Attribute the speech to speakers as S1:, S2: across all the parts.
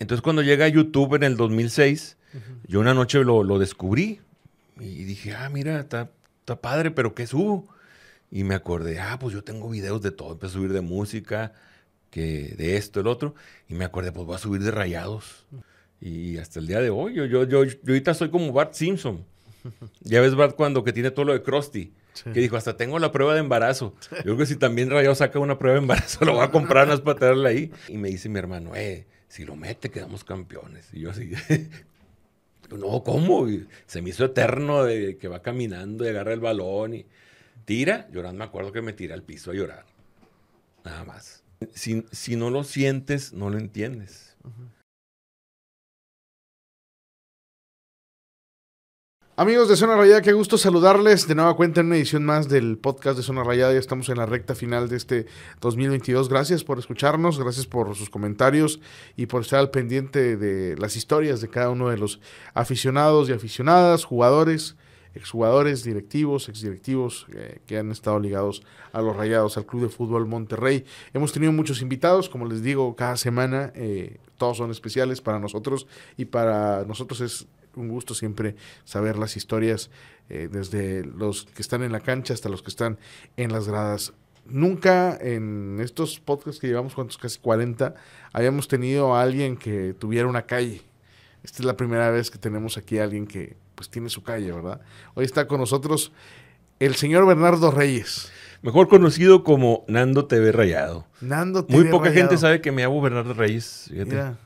S1: Entonces cuando llega a YouTube en el 2006, yo una noche lo, lo, descubrí y dije, ah, mira, está, está padre, pero ¿qué subo? Y me acordé, ah, pues yo tengo videos de todo. Empecé a subir de música, que de esto, el otro. Y me acordé, pues voy a subir de rayados. Y hasta el día de hoy, yo, yo, yo, ahorita soy como Bart Simpson. Ya ves Bart cuando que tiene todo lo de Krusty. Que dijo, hasta tengo la prueba de embarazo. Yo creo que si también Rayado saca una prueba de embarazo, lo voy a comprar más para tenerla ahí. Y me dice mi hermano, eh, si lo mete, quedamos campeones. Y yo así, no, ¿cómo? se me hizo eterno de que va caminando y agarra el balón y tira. Llorando, me acuerdo que me tira al piso a llorar. Nada más. Si, si no lo sientes, no lo entiendes.
S2: Amigos de Zona Rayada, qué gusto saludarles de nueva cuenta en una edición más del podcast de Zona Rayada. Ya estamos en la recta final de este 2022. Gracias por escucharnos, gracias por sus comentarios y por estar al pendiente de las historias de cada uno de los aficionados y aficionadas, jugadores, exjugadores, directivos, exdirectivos eh, que han estado ligados a los Rayados, al Club de Fútbol Monterrey. Hemos tenido muchos invitados, como les digo, cada semana. Eh, todos son especiales para nosotros y para nosotros es un gusto siempre saber las historias eh, desde los que están en la cancha hasta los que están en las gradas. Nunca en estos podcasts que llevamos, ¿cuántos? Casi 40, habíamos tenido a alguien que tuviera una calle. Esta es la primera vez que tenemos aquí a alguien que pues tiene su calle, ¿verdad? Hoy está con nosotros el señor Bernardo Reyes.
S1: Mejor conocido como Nando TV Rayado. Nando TV Muy poca gente sabe que me llamo Bernardo Reyes. Fíjate.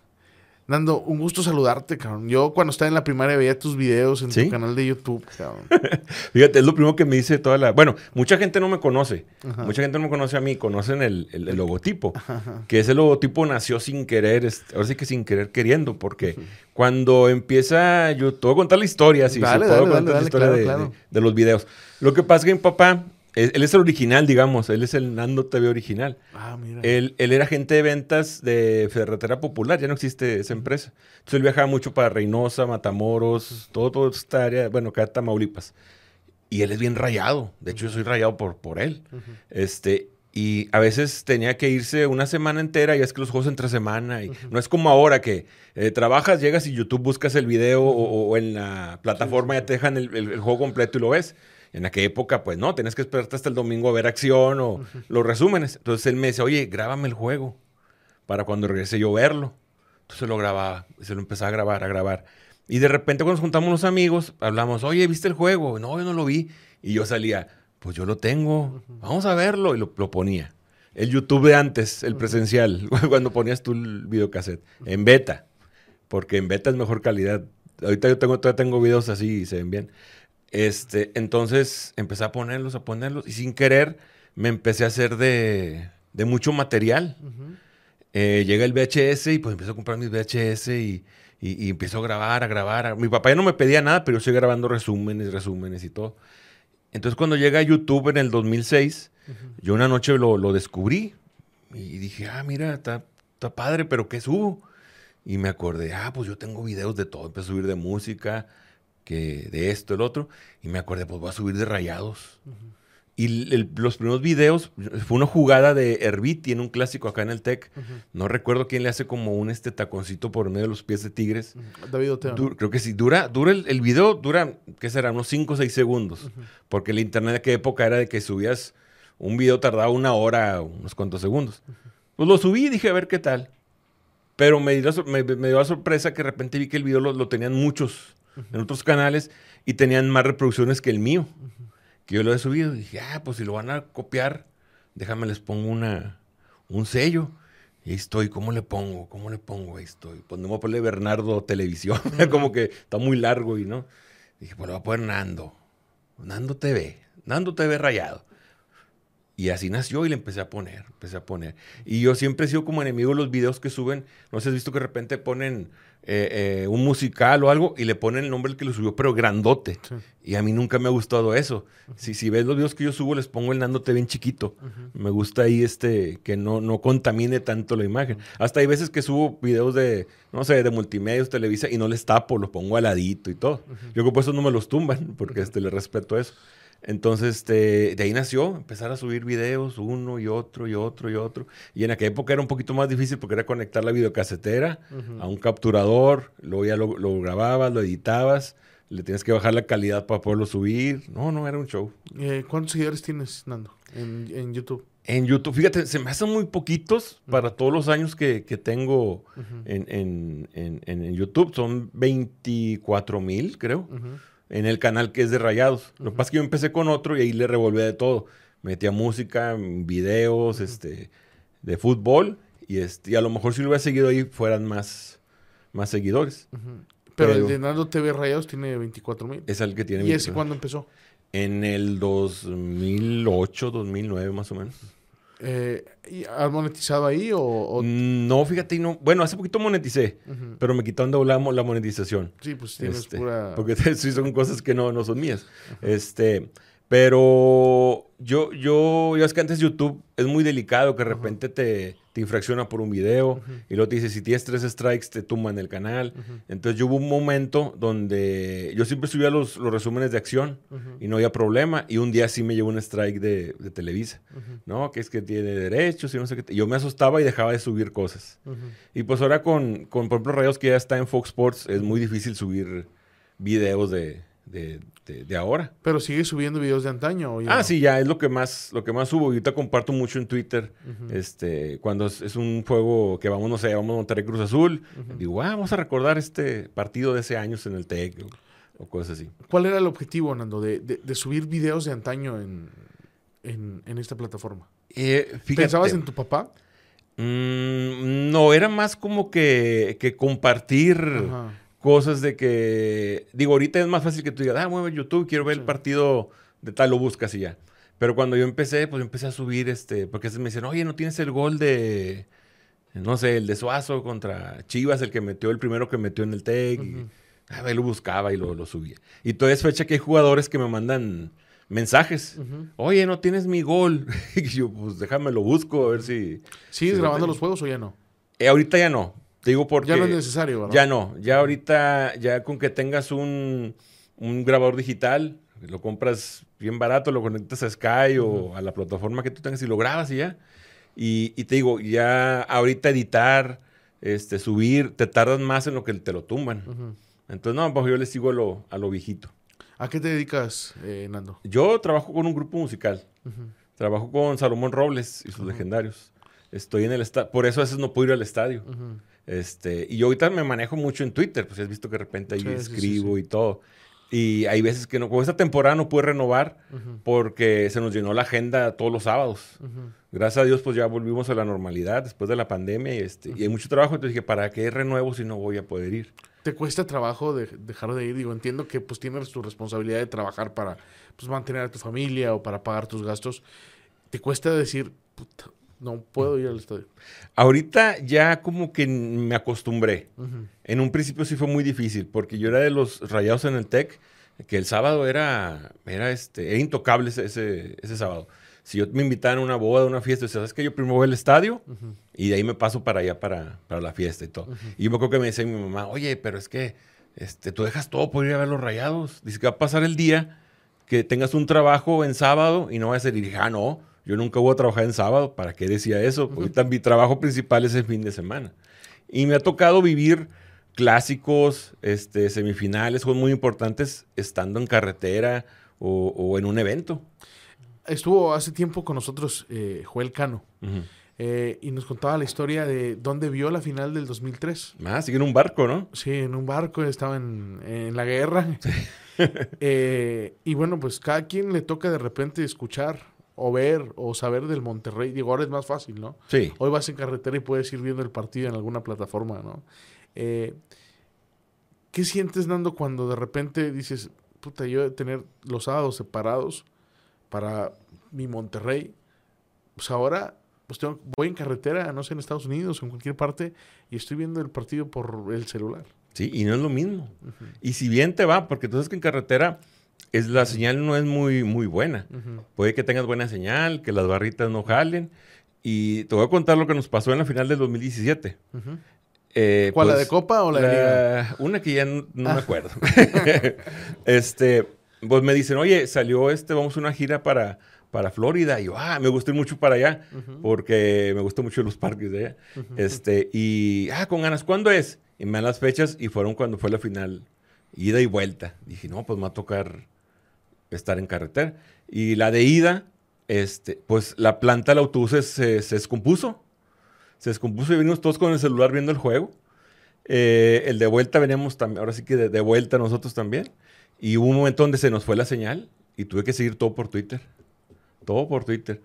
S2: Nando, un gusto saludarte, cabrón. Yo cuando estaba en la primaria veía tus videos en tu canal de YouTube, cabrón.
S1: Fíjate, es lo primero que me dice toda la... Bueno, mucha gente no me conoce. Mucha gente no me conoce a mí. Conocen el, logotipo. Que ese logotipo nació sin querer. ahora sí que sin querer queriendo. Porque cuando empieza... Yo te voy a contar la historia. Si dale, dale, contar la historia de, de, los videos. Lo que pasa es que mi papá él, es el original, digamos. Él es el Nando TV original. Ah, mira. Él, él, era agente de ventas de Ferretera Popular. Ya no existe esa empresa. Entonces él viajaba mucho para Reynosa, Matamoros, todo, toda esta área. Bueno, acá Tamaulipas. Y él es bien rayado. De hecho, yo soy rayado por, por él. Este, y a veces tenía que irse una semana entera y es que los juegos entre semana. Y No es como ahora que eh, trabajas, llegas y YouTube buscas el video o, en la plataforma ya te dejan el, el, juego completo y lo ves. En aquella época, pues no, tenés que esperarte hasta el domingo a ver acción o los resúmenes. Entonces él me dice, oye, grábame el juego para cuando regrese yo verlo. Entonces lo grababa, se lo empezaba a grabar, a grabar. Y de repente cuando nos juntamos los amigos, hablamos, oye, ¿viste el juego? No, yo no lo vi. Y yo salía, pues yo lo tengo, vamos a verlo. Y lo, ponía. El YouTube de antes, el presencial, cuando ponías tú el videocassette, en beta, porque en beta es mejor calidad. Ahorita yo tengo, todavía tengo videos así y se ven bien. Este, entonces empecé a ponerlos, a ponerlos, y sin querer me empecé a hacer de, de mucho material. Eh, llega el VHS y pues empiezo a comprar mis VHS y, y, empiezo a grabar, a grabar. Mi papá ya no me pedía nada, pero yo estoy grabando resúmenes, resúmenes y todo. Entonces cuando llega a YouTube en el 2006, yo una noche lo, lo, descubrí y dije, ah, mira, está, está padre, pero ¿qué subo? Y me acordé, ah, pues yo tengo videos de todo. Empecé a subir de música, que de esto, el otro, y me acordé, pues voy a subir de rayados. Y los primeros videos, fue una jugada de Herbit, tiene un clásico acá en el TEC. No recuerdo quién le hace como un este taconcito por medio de los pies de Tigres. David Oteo. creo que sí, dura, dura el, video, dura, ¿qué será? Unos 5 o 6 segundos. Porque el internet de aquella época era de que subías un video tardaba una hora, unos cuantos segundos. Pues lo subí y dije, a ver qué tal. Pero me dio, me, dio la sorpresa que de repente vi que el video lo tenían muchos en otros canales y tenían más reproducciones que el mío, que yo lo he subido. Y dije, ah, pues si lo van a copiar, déjame les pongo una, un sello. Y ahí estoy, ¿cómo le pongo? ¿Cómo le pongo? Ahí estoy. Pues no me voy a poner Bernardo Televisión, como que está muy largo y no. Dije, pues lo voy a poner Nando. Nando TV. Nando TV rayado. Y así nació y le empecé a poner, empecé a poner. Y yo siempre he sido como enemigo de los videos que suben. No sé, has visto que de repente ponen eh, eh, un musical o algo y le ponen el nombre del que lo subió, pero grandote. Y a mí nunca me ha gustado eso. si, si ves los videos que yo subo, les pongo el Nándote bien chiquito. Me gusta ahí este, que no, no contamine tanto la imagen. Hasta hay veces que subo videos de, no sé, de multimedios, Televisa, y no les tapo, los pongo aladito y todo. Yo creo que por eso no me los tumban, porque este, le respeto eso. Entonces, este, de ahí nació empezar a subir videos, uno y otro y otro y otro. Y en aquella época era un poquito más difícil porque era conectar la videocasetera a un capturador, luego ya lo, lo, grababas, lo editabas, le tienes que bajar la calidad para poderlo subir. No, no, era un show.
S2: Eh, ¿Cuántos seguidores tienes, Nando, en, en, YouTube?
S1: En YouTube, fíjate, se me hacen muy poquitos para todos los años que, que tengo en, en, en, en, YouTube. Son 24 mil, creo en el canal que es de Rayados. Lo que pasa es que yo empecé con otro y ahí le revolví de todo. Metía música, videos, este, de fútbol y, este, y a lo mejor si lo hubiera seguido ahí fueran más, más seguidores.
S2: Pero, el de Nando TV Rayados tiene 24 mil.
S1: Es el que tiene.
S2: ¿Y ese cuándo empezó?
S1: En el 2008, 2009 más o menos.
S2: Eh, ¿Has monetizado ahí o,
S1: No, fíjate, no. Bueno, hace poquito moneticé, pero me quitaron la, la monetización.
S2: Sí, pues tienes
S1: este,
S2: pura...
S1: Porque sí son cosas que no, no son mías. Este, pero yo, yo, yo es que antes YouTube es muy delicado, que de repente te, te, infracciona por un video y luego te dice, si tienes tres strikes, te tumban el canal. Entonces yo hubo un momento donde yo siempre subía los, los resúmenes de acción y no había problema. Y un día sí me llevó un strike de, de Televisa, ¿no? Que es que tiene derechos y no sé qué. Yo me asustaba y dejaba de subir cosas. Y pues ahora con, con, por ejemplo, Rayos que ya está en Fox Sports, es muy difícil subir videos de de, de, ahora.
S2: Pero sigue subiendo videos de antaño.
S1: ah, sí, ya es lo que más, lo que más subo. Y ahorita comparto mucho en Twitter. Este, cuando es, un juego que vamos, no sé, vamos a Monterrey Cruz Azul. Digo, ah, vamos a recordar este partido de ese años en el TEC o, cosas así.
S2: ¿Cuál era el objetivo, Nando, de, de, subir videos de antaño en, en, esta plataforma?
S1: Eh,
S2: ¿Pensabas en tu papá?
S1: Mm, no, era más como que, que compartir cosas de que, digo, ahorita es más fácil que tú digas, ah, mueve YouTube, quiero ver el partido de tal, lo buscas y ya. Pero cuando yo empecé, pues empecé a subir, este, porque me dicen, oye, ¿no tienes el gol de, no sé, el de Suazo contra Chivas, el que metió, el primero que metió en el TEC? A ver, lo buscaba y lo, lo subía. Y toda es fecha que hay jugadores que me mandan mensajes. Oye, ¿no tienes mi gol? y yo, pues déjame lo busco, a ver si...
S2: ¿Sigues grabando los juegos o ya no?
S1: Eh, ahorita ya no, te digo porque...
S2: Ya no es necesario, ¿verdad?
S1: Ya no. Ya ahorita, ya con que tengas un, un grabador digital, lo compras bien barato, lo conectas a Sky o a la plataforma que tú tengas y lo grabas y ya. Y, te digo, ya ahorita editar, este, subir, te tardan más en lo que te lo tumban. Entonces, no, pues yo le sigo a lo, a lo viejito.
S2: ¿A qué te dedicas, eh, Nando?
S1: Yo trabajo con un grupo musical. Trabajo con Salomón Robles y sus legendarios. Estoy en el estadio. Por eso a veces no puedo ir al estadio. Este, y yo ahorita me manejo mucho en Twitter, pues has visto que de repente ahí escribo y todo. Y hay veces que no, como esta temporada no pude renovar porque se nos llenó la agenda todos los sábados. Gracias a Dios, pues ya volvimos a la normalidad después de la pandemia y, este, y hay mucho trabajo. Entonces dije, ¿para qué renuevo si no voy a poder ir?
S2: ¿Te cuesta trabajo de, dejar de ir? Digo, entiendo que pues tienes tu responsabilidad de trabajar para pues, mantener a tu familia o para pagar tus gastos. ¿Te cuesta decir, puta, no puedo ir al estadio.
S1: Ahorita ya como que me acostumbré. En un principio sí fue muy difícil, porque yo era de los rayados en el TEC, que el sábado era, era, este, intocable ese, ese, sábado. Si yo me invitaban a una boda, a una fiesta, ¿sabes que Yo primero voy al estadio y de ahí me paso para allá, para, para la fiesta y todo. Y yo me acuerdo que me decía mi mamá, oye, pero es que este, tú dejas todo por ir a ver los rayados. Dice que va a pasar el día que tengas un trabajo en sábado y no vas a ser, y dije, ah, no, yo nunca voy a trabajar en sábado. ¿Para qué decía eso? Ahorita mi trabajo principal es el fin de semana. Y me ha tocado vivir clásicos, este, semifinales, juegos muy importantes, estando en carretera o, en un evento.
S2: Estuvo hace tiempo con nosotros eh, Joel Cano. Eh, y nos contaba la historia de dónde vio la final del 2003.
S1: Ah, sigue en un barco, ¿no?
S2: Sí, en un barco, estaba en, en la guerra. Eh, y bueno, pues cada quien le toca de repente escuchar o ver o saber del Monterrey. Digo, ahora es más fácil, ¿no?
S1: Sí.
S2: Hoy vas en carretera y puedes ir viendo el partido en alguna plataforma, ¿no? Eh, ¿Qué sientes, Nando, cuando de repente dices, puta, yo de tener los sábados separados para mi Monterrey, pues ahora pues tengo, voy en carretera, no sé, en Estados Unidos o en cualquier parte, y estoy viendo el partido por el celular.
S1: Sí, y no es lo mismo. Y si bien te va, porque tú sabes que en carretera es, la señal no es muy, muy buena. Puede que tengas buena señal, que las barritas no jalen. Y te voy a contar lo que nos pasó en la final del 2017.
S2: Eh, ¿Cuál, la de pues, Copa o la, de Liga?
S1: Una que ya no, me ah. acuerdo. este, pues me dicen, oye, salió este, vamos a una gira para, para Florida. Y yo, ah, me gustó mucho para allá, porque me gustó mucho los parques de allá. este, y, ah, con ganas, ¿cuándo es? Y me dan las fechas y fueron cuando fue la final, ida y vuelta. Dije, no, pues me va a tocar estar en carretera. Y la de ida, este, pues la planta del autobús se, se descompuso. Se descompuso y vinimos todos con el celular viendo el juego. Eh, el de vuelta veníamos también, ahora sí que de, vuelta nosotros también. Y hubo un momento donde se nos fue la señal y tuve que seguir todo por Twitter. Todo por Twitter.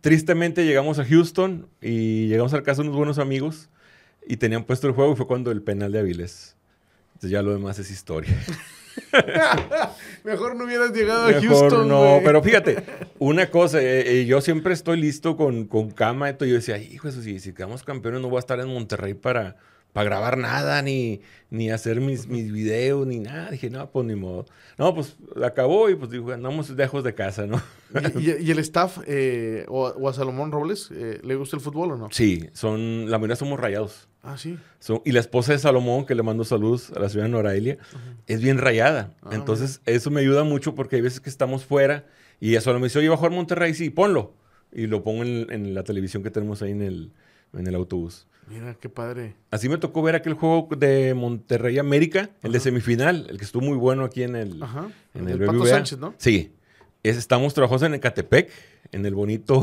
S1: Tristemente llegamos a Houston y llegamos a la casa de unos buenos amigos y tenían puesto el juego y fue cuando el penal de Avilés. Entonces ya lo demás es historia.
S2: Mejor no hubieras llegado a Houston.
S1: No, pero fíjate, una cosa, eh, eh, yo siempre estoy listo con, con cama. Yo decía, hijo, si, si quedamos campeones no voy a estar en Monterrey para, para grabar nada, ni, ni hacer mis, mis videos, ni nada. Dije, no, pues ni modo. No, pues acabó y pues dijo, andamos lejos de casa, ¿no?
S2: ¿Y, el staff eh, o, a Salomón Robles eh, le gusta el fútbol o no?
S1: Sí, son, la mayoría somos rayados.
S2: Ah, sí.
S1: Son, y la esposa de Salomón, que le mando saludos a la ciudad de Noraelia, es bien rayada. Ah, Entonces, eso me ayuda mucho porque hay veces que estamos fuera y ella solo me dice, oye, va a Monterrey, sí, ponlo. Y lo pongo en, en la televisión que tenemos ahí en el, en el autobús.
S2: Mira, qué padre.
S1: Así me tocó ver aquel juego de Monterrey América, el de semifinal, el que estuvo muy bueno aquí en el, En el,
S2: Pato Sánchez, ¿no?
S1: Sí. estamos trabajando en Ecatepec, en el bonito,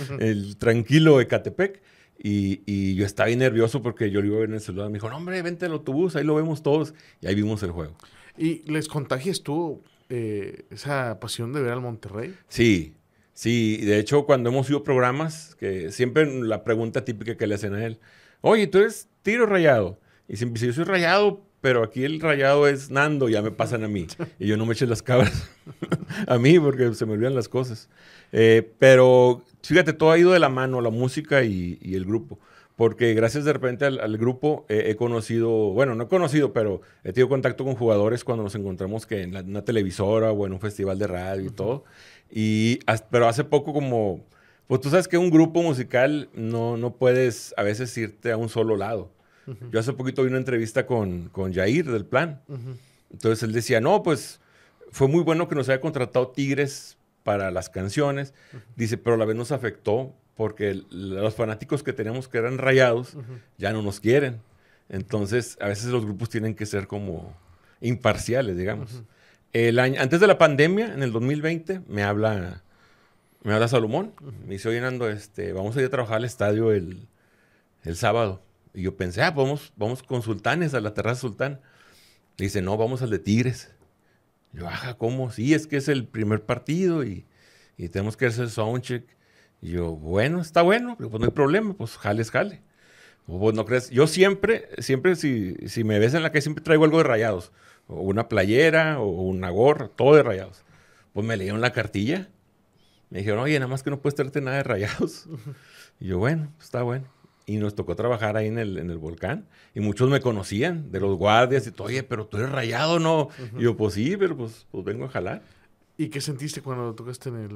S1: el tranquilo Ecatepec. Y, y, yo estaba bien nervioso porque yo lo iba a ver en el celular. Me dijo, no, hombre, vente al autobús, ahí lo vemos todos. Y ahí vimos el juego.
S2: ¿Y les contagias tú eh, esa pasión de ver al Monterrey?
S1: Sí, Sí, de hecho, cuando hemos ido programas, que siempre la pregunta típica que le hacen a él, oye, ¿tú eres tiro rayado? Y siempre dice, yo soy rayado, pero aquí el rayado es Nando, ya me pasan a mí. Y yo no me eché las cabras a mí porque se me olvidan las cosas. Eh, pero fíjate, todo ha ido de la mano, la música y, el grupo. Porque gracias de repente al, grupo he conocido, bueno, no he conocido, pero he tenido contacto con jugadores cuando nos encontramos que en una televisora o en un festival de radio y todo. Y, pero hace poco como, pues tú sabes que un grupo musical no, no puedes a veces irte a un solo lado. Yo hace poquito vi una entrevista con, con Jair del Plan. Entonces él decía, no, pues fue muy bueno que nos haya contratado Tigres para las canciones. Dice, pero a la vez nos afectó porque los fanáticos que teníamos que eran rayados ya no nos quieren. Entonces, a veces los grupos tienen que ser como imparciales, digamos. El año, antes de la pandemia, en el 2020, me habla, me habla Salomón. Me dice, oye, Nando, este, vamos a ir a trabajar al estadio el, el sábado. Y yo pensé, ah, vamos, vamos con Sultanes, a la terraza Sultán. dice, no, vamos al de Tigres. Yo, ajá, ¿cómo? Sí, es que es el primer partido y, y tenemos que hacer soundcheck. Y yo, bueno, está bueno, pues no hay problema, pues jale jale. No crees. Yo siempre, siempre, si, si me ves en la calle, siempre traigo algo de rayados o una playera, o una gorra, todo de rayados. Pues me leyeron la cartilla. Me dijeron, oye, nada más que no puedes traerte nada de rayados. Y yo, bueno, pues está bueno. Y nos tocó trabajar ahí en el, en el volcán. Y muchos me conocían, de los guardias, y todo, oye, pero tú eres rayado, ¿no? Y yo, pues sí, pero pues, pues vengo a jalar.
S2: ¿Y qué sentiste cuando tocaste en el...?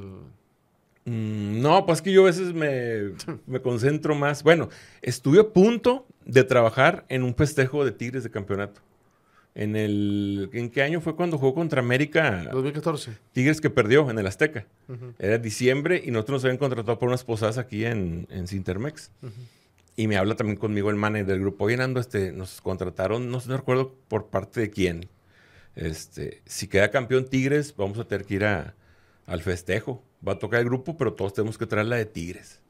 S1: Mm, no, pues que yo a veces me, me, concentro más. Bueno, estuve a punto de trabajar en un festejo de Tigres de campeonato. En el ¿En qué año fue cuando jugó contra América?
S2: 2014.
S1: Tigres que perdió en el Azteca. Era diciembre y nosotros nos habían contratado por unas posadas aquí en, en Cintermex. Y me habla también conmigo el manager del grupo. Oye, Nando, este, nos contrataron, no, no recuerdo por parte de quién. Este, si queda campeón Tigres, vamos a tener que ir a, al festejo. Va a tocar el grupo, pero todos tenemos que traer la de Tigres.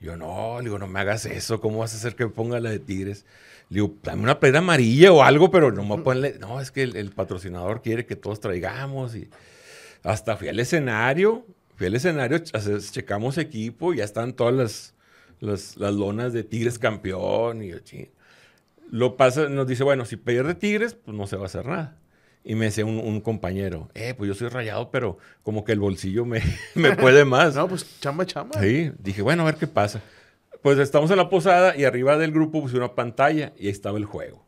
S1: Yo, no, digo, no me hagas eso. ¿Cómo vas a hacer que me ponga la de Tigres? Le digo, dame una playera amarilla o algo, pero no me ponerle. No, es que el, patrocinador quiere que todos traigamos. Y hasta fui al escenario, fui al escenario, checamos equipo ya están todas las, las, las lonas de Tigres campeón. Y yo, Lo pasa, nos dice, bueno, si pierde Tigres, pues no se va a hacer nada. Y me decía un, compañero, eh, pues yo soy rayado, pero como que el bolsillo me, me puede más.
S2: no, pues chamba, chamba.
S1: Sí, dije, bueno, a ver qué pasa. Pues estamos en la posada y arriba del grupo puse una pantalla y ahí estaba el juego.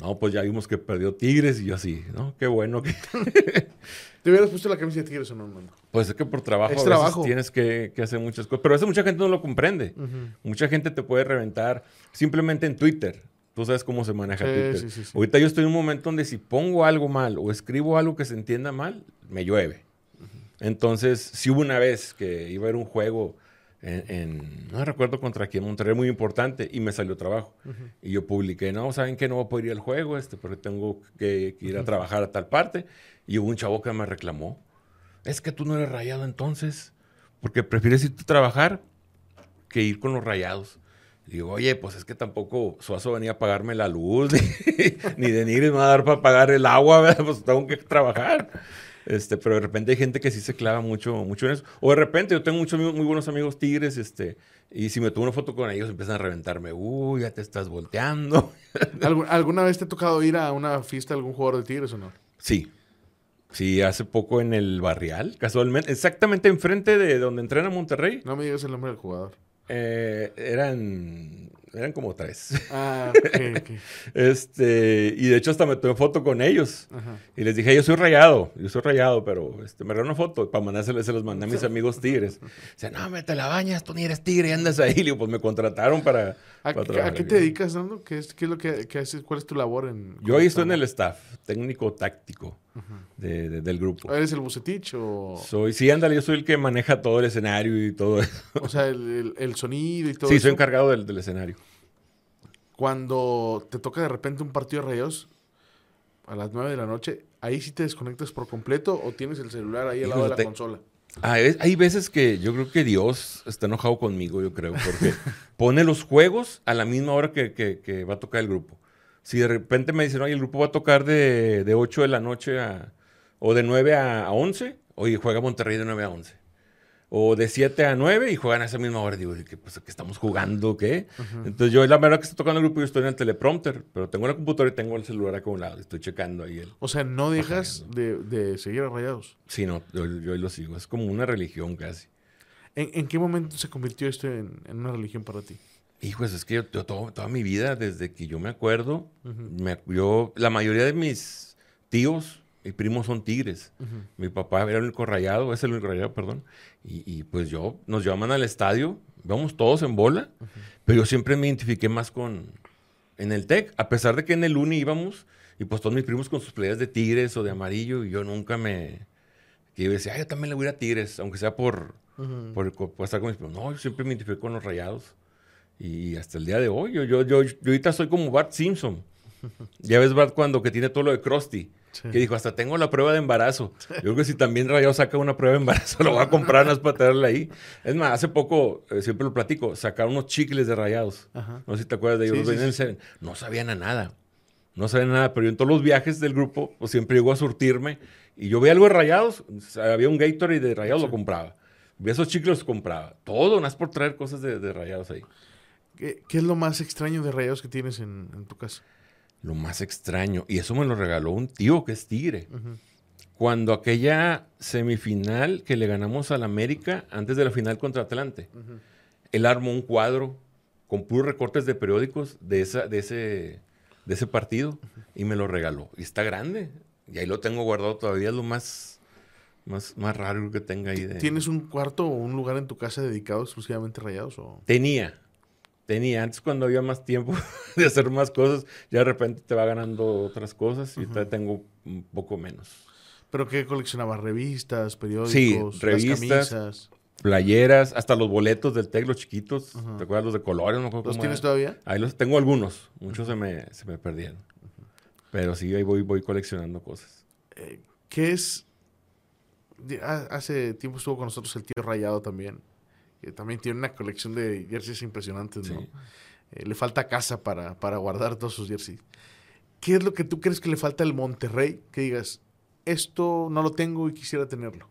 S1: No, pues ya vimos que perdió Tigres y yo así, ¿no? Qué bueno que...
S2: ¿Te hubieras puesto la camisa de Tigres o no, no?
S1: Pues es que por trabajo, a veces tienes que, hacer muchas cosas. Pero eso mucha gente no lo comprende. Mucha gente te puede reventar simplemente en Twitter. Tú sabes cómo se maneja
S2: Sí,
S1: Twitter.
S2: sí, sí, sí.
S1: Ahorita yo estoy en un momento donde si pongo algo mal o escribo algo que se entienda mal, me llueve. Entonces, sí hubo una vez que iba a ver un juego en, en- no recuerdo contra quién, Monterrey muy importante, y me salió trabajo. Y yo publiqué, no, ¿saben que No voy a poder ir al juego, este, porque tengo que, que ir a trabajar a tal parte. Y hubo un chavo que me reclamó, es que tú no eres rayado entonces, porque prefieres irte a trabajar que ir con los rayados. Y digo, oye, pues es que tampoco Suazo venía a pagarme la luz, ni de Nigris me va a dar para pagar el agua, ¿verdad? pues tengo que trabajar. Este, pero de repente hay gente que sí se clava mucho, mucho en eso. O de repente yo tengo muchos muy buenos amigos tigres, este, y si me tomo una foto con ellos empiezan a reventarme, uy, ya te estás volteando.
S2: ¿Algu- ¿Alguna vez te ha tocado ir a una fiesta de algún jugador de Tigres o no?
S1: Sí. Sí, hace poco en el Barrial, casualmente, exactamente enfrente de donde entrena Monterrey,
S2: No me digas el nombre del jugador.
S1: eh, eran, eran como tres.
S2: Ah, ok, ok.
S1: Este, y de hecho hasta me tomé foto con ellos.
S2: Ajá.
S1: Y les dije, yo soy rayado, yo soy rayado, pero este, me regaló una foto para mandárselas, se los mandé a mis amigos tigres. Dice, no, me te la bañas, tú ni eres tigre y andas ahí. Digo, pues me contrataron para,
S2: ¿A,
S1: para
S2: qué-
S1: trabajar
S2: a qué
S1: aquí".
S2: te dedicas, Nando? ¿Qué es, qué es lo que, que haces? ¿Cuál es tu labor en...?
S1: Yo ahí estoy en el staff, técnico táctico de- de- del grupo.
S2: ¿Eres el bucetich o...?
S1: Soy, sí, ándale, yo soy el que maneja todo el escenario y todo eso.
S2: O sea, el, el- el sonido y todo
S1: Sí,
S2: eso.
S1: soy encargado del, del escenario.
S2: Cuando te toca de repente un partido de rayos a las 9 de la noche, ¿ahí sí te desconectas por completo o tienes el celular ahí al lado de la
S1: te-
S2: consola?
S1: Hay, ve- hay veces que yo creo que Dios está enojado conmigo, yo creo, porque pone los juegos a la misma hora que, que- que va a tocar el grupo. Si de repente me dicen, oye, el grupo va a tocar de, de 8 de la noche a, o de 9 a, a 11, oye, juega Monterrey de 9 a 11. O de 7 a 9 y juegan a esa misma hora. Digo, ¿qué, pues, ¿qué estamos jugando? ¿Qué? Entonces yo, la verdad que estoy tocando el grupo, yo estoy en el teleprompter, pero tengo la computadora y tengo el celular acá a un lado. Estoy checando ahí el...
S2: O sea, no dejas de, de seguir a rayados.
S1: Sí, no, yo, yo lo sigo. Es como una religión casi.
S2: ¿En, en qué momento se convirtió esto en, en una religión para ti?
S1: Hijos, es que yo, yo todo- toda mi vida, desde que yo me acuerdo, me- yo, la mayoría de mis tíos y primos son tigres. Mi papá era el único rayado, es el único rayado, perdón. Y, y, pues yo, nos llaman al estadio, vamos todos en bola, pero yo siempre me identifiqué más con, en el TEC, a pesar de que en el Uni íbamos, y pues todos mis primos con sus playas de tigres o de amarillo, y yo nunca me, que yo decía, "Ay, yo también le voy a ir a tigres, aunque sea por, por, por estar con mis primos. No, yo siempre me identifiqué con los rayados. Y hasta el día de hoy, yo, yo, yo, yo ahorita soy como Bart Simpson. Ya ves Bart cuando que tiene todo lo de Krusty.
S2: Sí.
S1: Que dijo, hasta tengo la prueba de embarazo. Yo creo que si también Rayado saca una prueba de embarazo, lo voy a comprar más para tenerla ahí. Es más, hace poco, eh, siempre lo platico, sacaron unos chicles de rayados.
S2: Ajá.
S1: No sé si te acuerdas de ellos.
S2: Sí,
S1: los
S2: sí,
S1: en. Seven. No sabían a nada. No sabían nada, pero yo en todos los viajes del grupo, pues siempre llego a surtirme. Y yo veía algo de rayados, había un Gatorade de rayados, lo compraba. Veía esos chicles, los compraba. Todo, nada más por traer cosas de, de rayados ahí.
S2: ¿Qué, qué es lo más extraño de rayados que tienes en, en tu casa?
S1: Lo más extraño, y eso me lo regaló un tío que es tigre. Cuando aquella semifinal que le ganamos al América antes de la final contra Atlante, él armó un cuadro con puros recortes de periódicos de, esa, de, ese, de ese partido y me lo regaló. Y está grande. Y ahí lo tengo guardado todavía, es lo más, más, más raro que tenga ahí. De...
S2: ¿Tienes un cuarto o un lugar en tu casa dedicado exclusivamente a rayados? O...
S1: Tenía. Tenía. Antes cuando había más tiempo de hacer más cosas, ya de repente te va ganando otras cosas y todavía tengo un poco menos.
S2: ¿Pero qué coleccionabas? ¿Revistas, periódicos,
S1: Sí,
S2: las
S1: revistas.
S2: camisas?
S1: Playeras, hasta los boletos del TEC, los chiquitos. ¿Te acuerdas los de colores? No
S2: ¿Los tienes todavía?
S1: Ahí los tengo algunos. Muchos se, me, se me perdieron. Pero sí, ahí voy, voy coleccionando cosas.
S2: ¿Qué es? Hace tiempo estuvo con nosotros el tío Rayado también. Que también tiene una colección de jerseys impresionantes, ¿no?
S1: Sí.
S2: Eh, le falta casa para, para guardar todos sus jerseys. ¿Qué es lo que tú crees que le falta al Monterrey? Que digas, esto no lo tengo y quisiera tenerlo.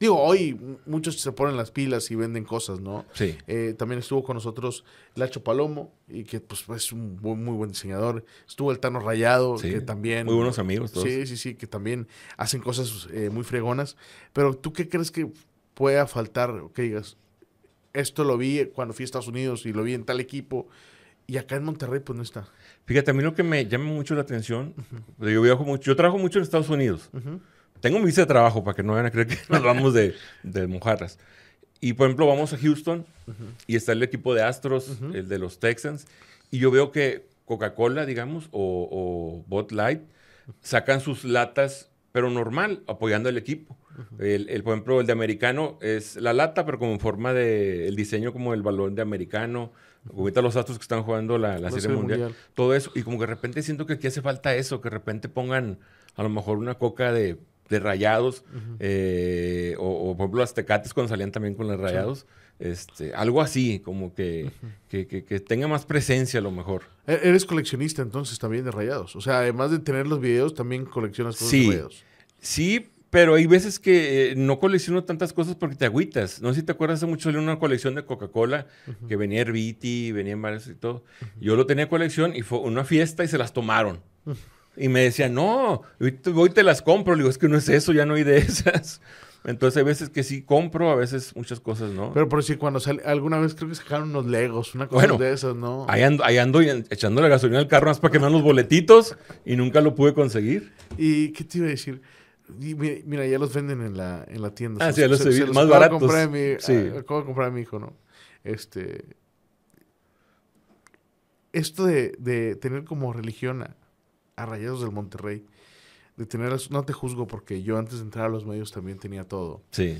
S2: Digo, hoy muchos se ponen las pilas y venden cosas, ¿no?
S1: Sí.
S2: Eh, también estuvo con nosotros Lacho Palomo, y que pues es un buen- muy buen diseñador. Estuvo el Tano Rayado,
S1: Sí,
S2: que también...
S1: muy buenos amigos todos.
S2: Sí, sí, sí, que también hacen cosas eh, muy fregonas. Pero ¿tú qué crees que pueda faltar? o Que digas, esto lo vi cuando fui a Estados Unidos y lo vi en tal equipo, y acá en Monterrey pues no está.
S1: Fíjate, a mí lo que me llama mucho la atención, yo viajo mucho, yo trabajo mucho en Estados Unidos. Tengo mi visa de trabajo para que no vayan a creer que nos vamos de, de mojarras. Y por ejemplo, vamos a Houston y está el equipo de Astros, el de los Texans, y yo veo que Coca-Cola, digamos, o, o Bot Light, sacan sus latas, pero normal, apoyando al equipo. El, el, por ejemplo, el de americano es la lata, pero como en forma de, el diseño como el balón de americano. Ahorita los astros que están jugando la, la serie mundial, mundial, todo eso. Y como que de repente siento que aquí hace falta eso, que de repente pongan a lo mejor una coca de, de rayados, eh, o, o, por ejemplo las tecates cuando salían también con los rayados. Este, algo así, como que, que, que, que, tenga más presencia a lo mejor.
S2: E-, eres coleccionista entonces también de rayados. O sea, además de tener los videos, también coleccionas cosas
S1: sí,
S2: de rayados.
S1: Sí, pero hay veces que eh, no colecciono tantas cosas porque te agüitas. No sé si te acuerdas, hace mucho salió una colección de Coca-Cola, uh -huh. que venía Herbiti, venía en varios y todo. Uh -huh. Yo lo tenía colección y fue una fiesta y se las tomaron. Uh -huh. Y me decían, no, hoy te las compro. Le digo, es que no es eso, ya no hay de esas. Entonces hay veces que sí compro, a veces muchas cosas no.
S2: Pero por si cuando sale, alguna vez creo que sacaron unos Legos, una cosa
S1: bueno,
S2: de esas, ¿no?
S1: Ahí ando, ahí ando echándole gasolina al carro más para que me den los boletitos y nunca lo pude conseguir.
S2: ¿Y qué te iba a decir? Y mira, mira, ya los venden en la, en la tienda.
S1: Ah, sí, ya los se, se, más baratos.
S2: Comprar mi, sí. acabo de comprar a mi hijo, ¿no? Este... Esto de, de tener como religión a, a Rayados del Monterrey, de tener, no te juzgo porque yo antes de entrar a los medios también tenía todo.
S1: Sí.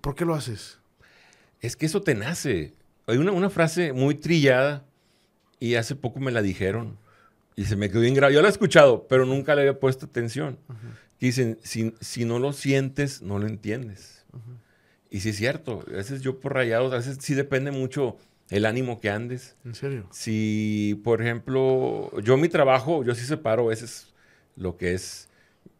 S2: ¿Por qué lo haces?
S1: Es que eso te nace. Hay una, una frase muy trillada y hace poco me la dijeron y se me quedó bien grave. Yo la he escuchado, pero nunca le había puesto atención. Uh -huh. Dicen, si, si, no lo sientes, no lo entiendes. Uh -huh. Y sí es cierto. A veces yo por rayados, a veces sí depende mucho el ánimo que andes.
S2: ¿En serio?
S1: Si, por ejemplo, yo mi trabajo, yo sí separo a veces lo que es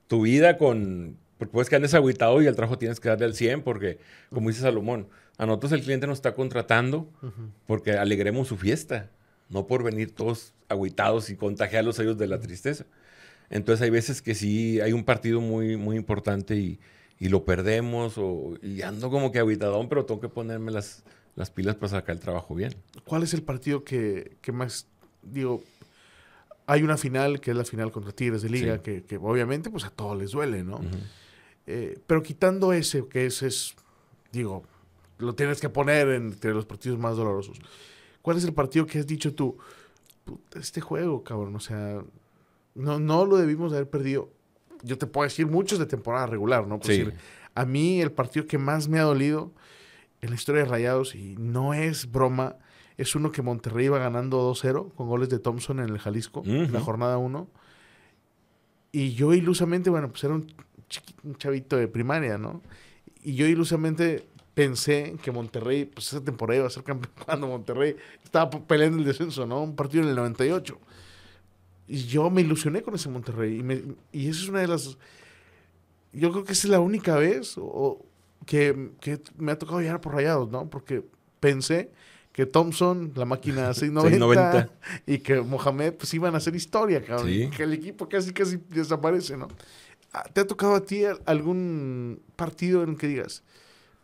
S1: tu vida con... Porque puedes que andes aguitado y al trabajo tienes que darle al 100 porque, como dice Salomón, a nosotros el cliente nos está contratando uh -huh. porque alegremos su fiesta, no por venir todos aguitados y contagiarlos a ellos de la tristeza. Entonces hay veces que sí hay un partido muy, muy importante y, y lo perdemos o, y ando como que aguitadón, pero tengo que ponerme las, las pilas para sacar el trabajo bien.
S2: ¿Cuál es el partido que, que más, digo, hay una final que es la final contra Tigres de Liga, sí. que, que, obviamente pues a todos les duele, ¿no? Uh -huh. eh, pero quitando ese, que ese es, digo, lo tienes que poner entre los partidos más dolorosos. ¿Cuál es el partido que has dicho tú? Este juego, cabrón, o sea, no, no lo debimos de haber perdido. Yo te puedo decir muchos de temporada regular, ¿no?
S1: Sí.
S2: Decir, a mí el partido que más me ha dolido en la historia de Rayados, y no es broma, es uno que Monterrey iba ganando 2-0 con goles de Thompson en el Jalisco, uh -huh. en la jornada 1. Y yo ilusamente, bueno, pues era un, un, chavito de primaria, ¿no? Y yo ilusamente pensé que Monterrey, pues esa temporada iba a ser campeón cuando Monterrey estaba peleando el descenso, ¿no? Un partido en el 98. Y yo me ilusioné con ese Monterrey. Y, me, y esa es una de las... Yo creo que esa es la única vez o, que, que me ha tocado llegar por rayados, ¿no? Porque pensé que Thompson, la máquina 690, 690, y que Mohamed pues iban a hacer historia, cabrón. Sí. Que el equipo casi casi desaparece, ¿no? ¿Te ha tocado a ti algún partido en el que digas,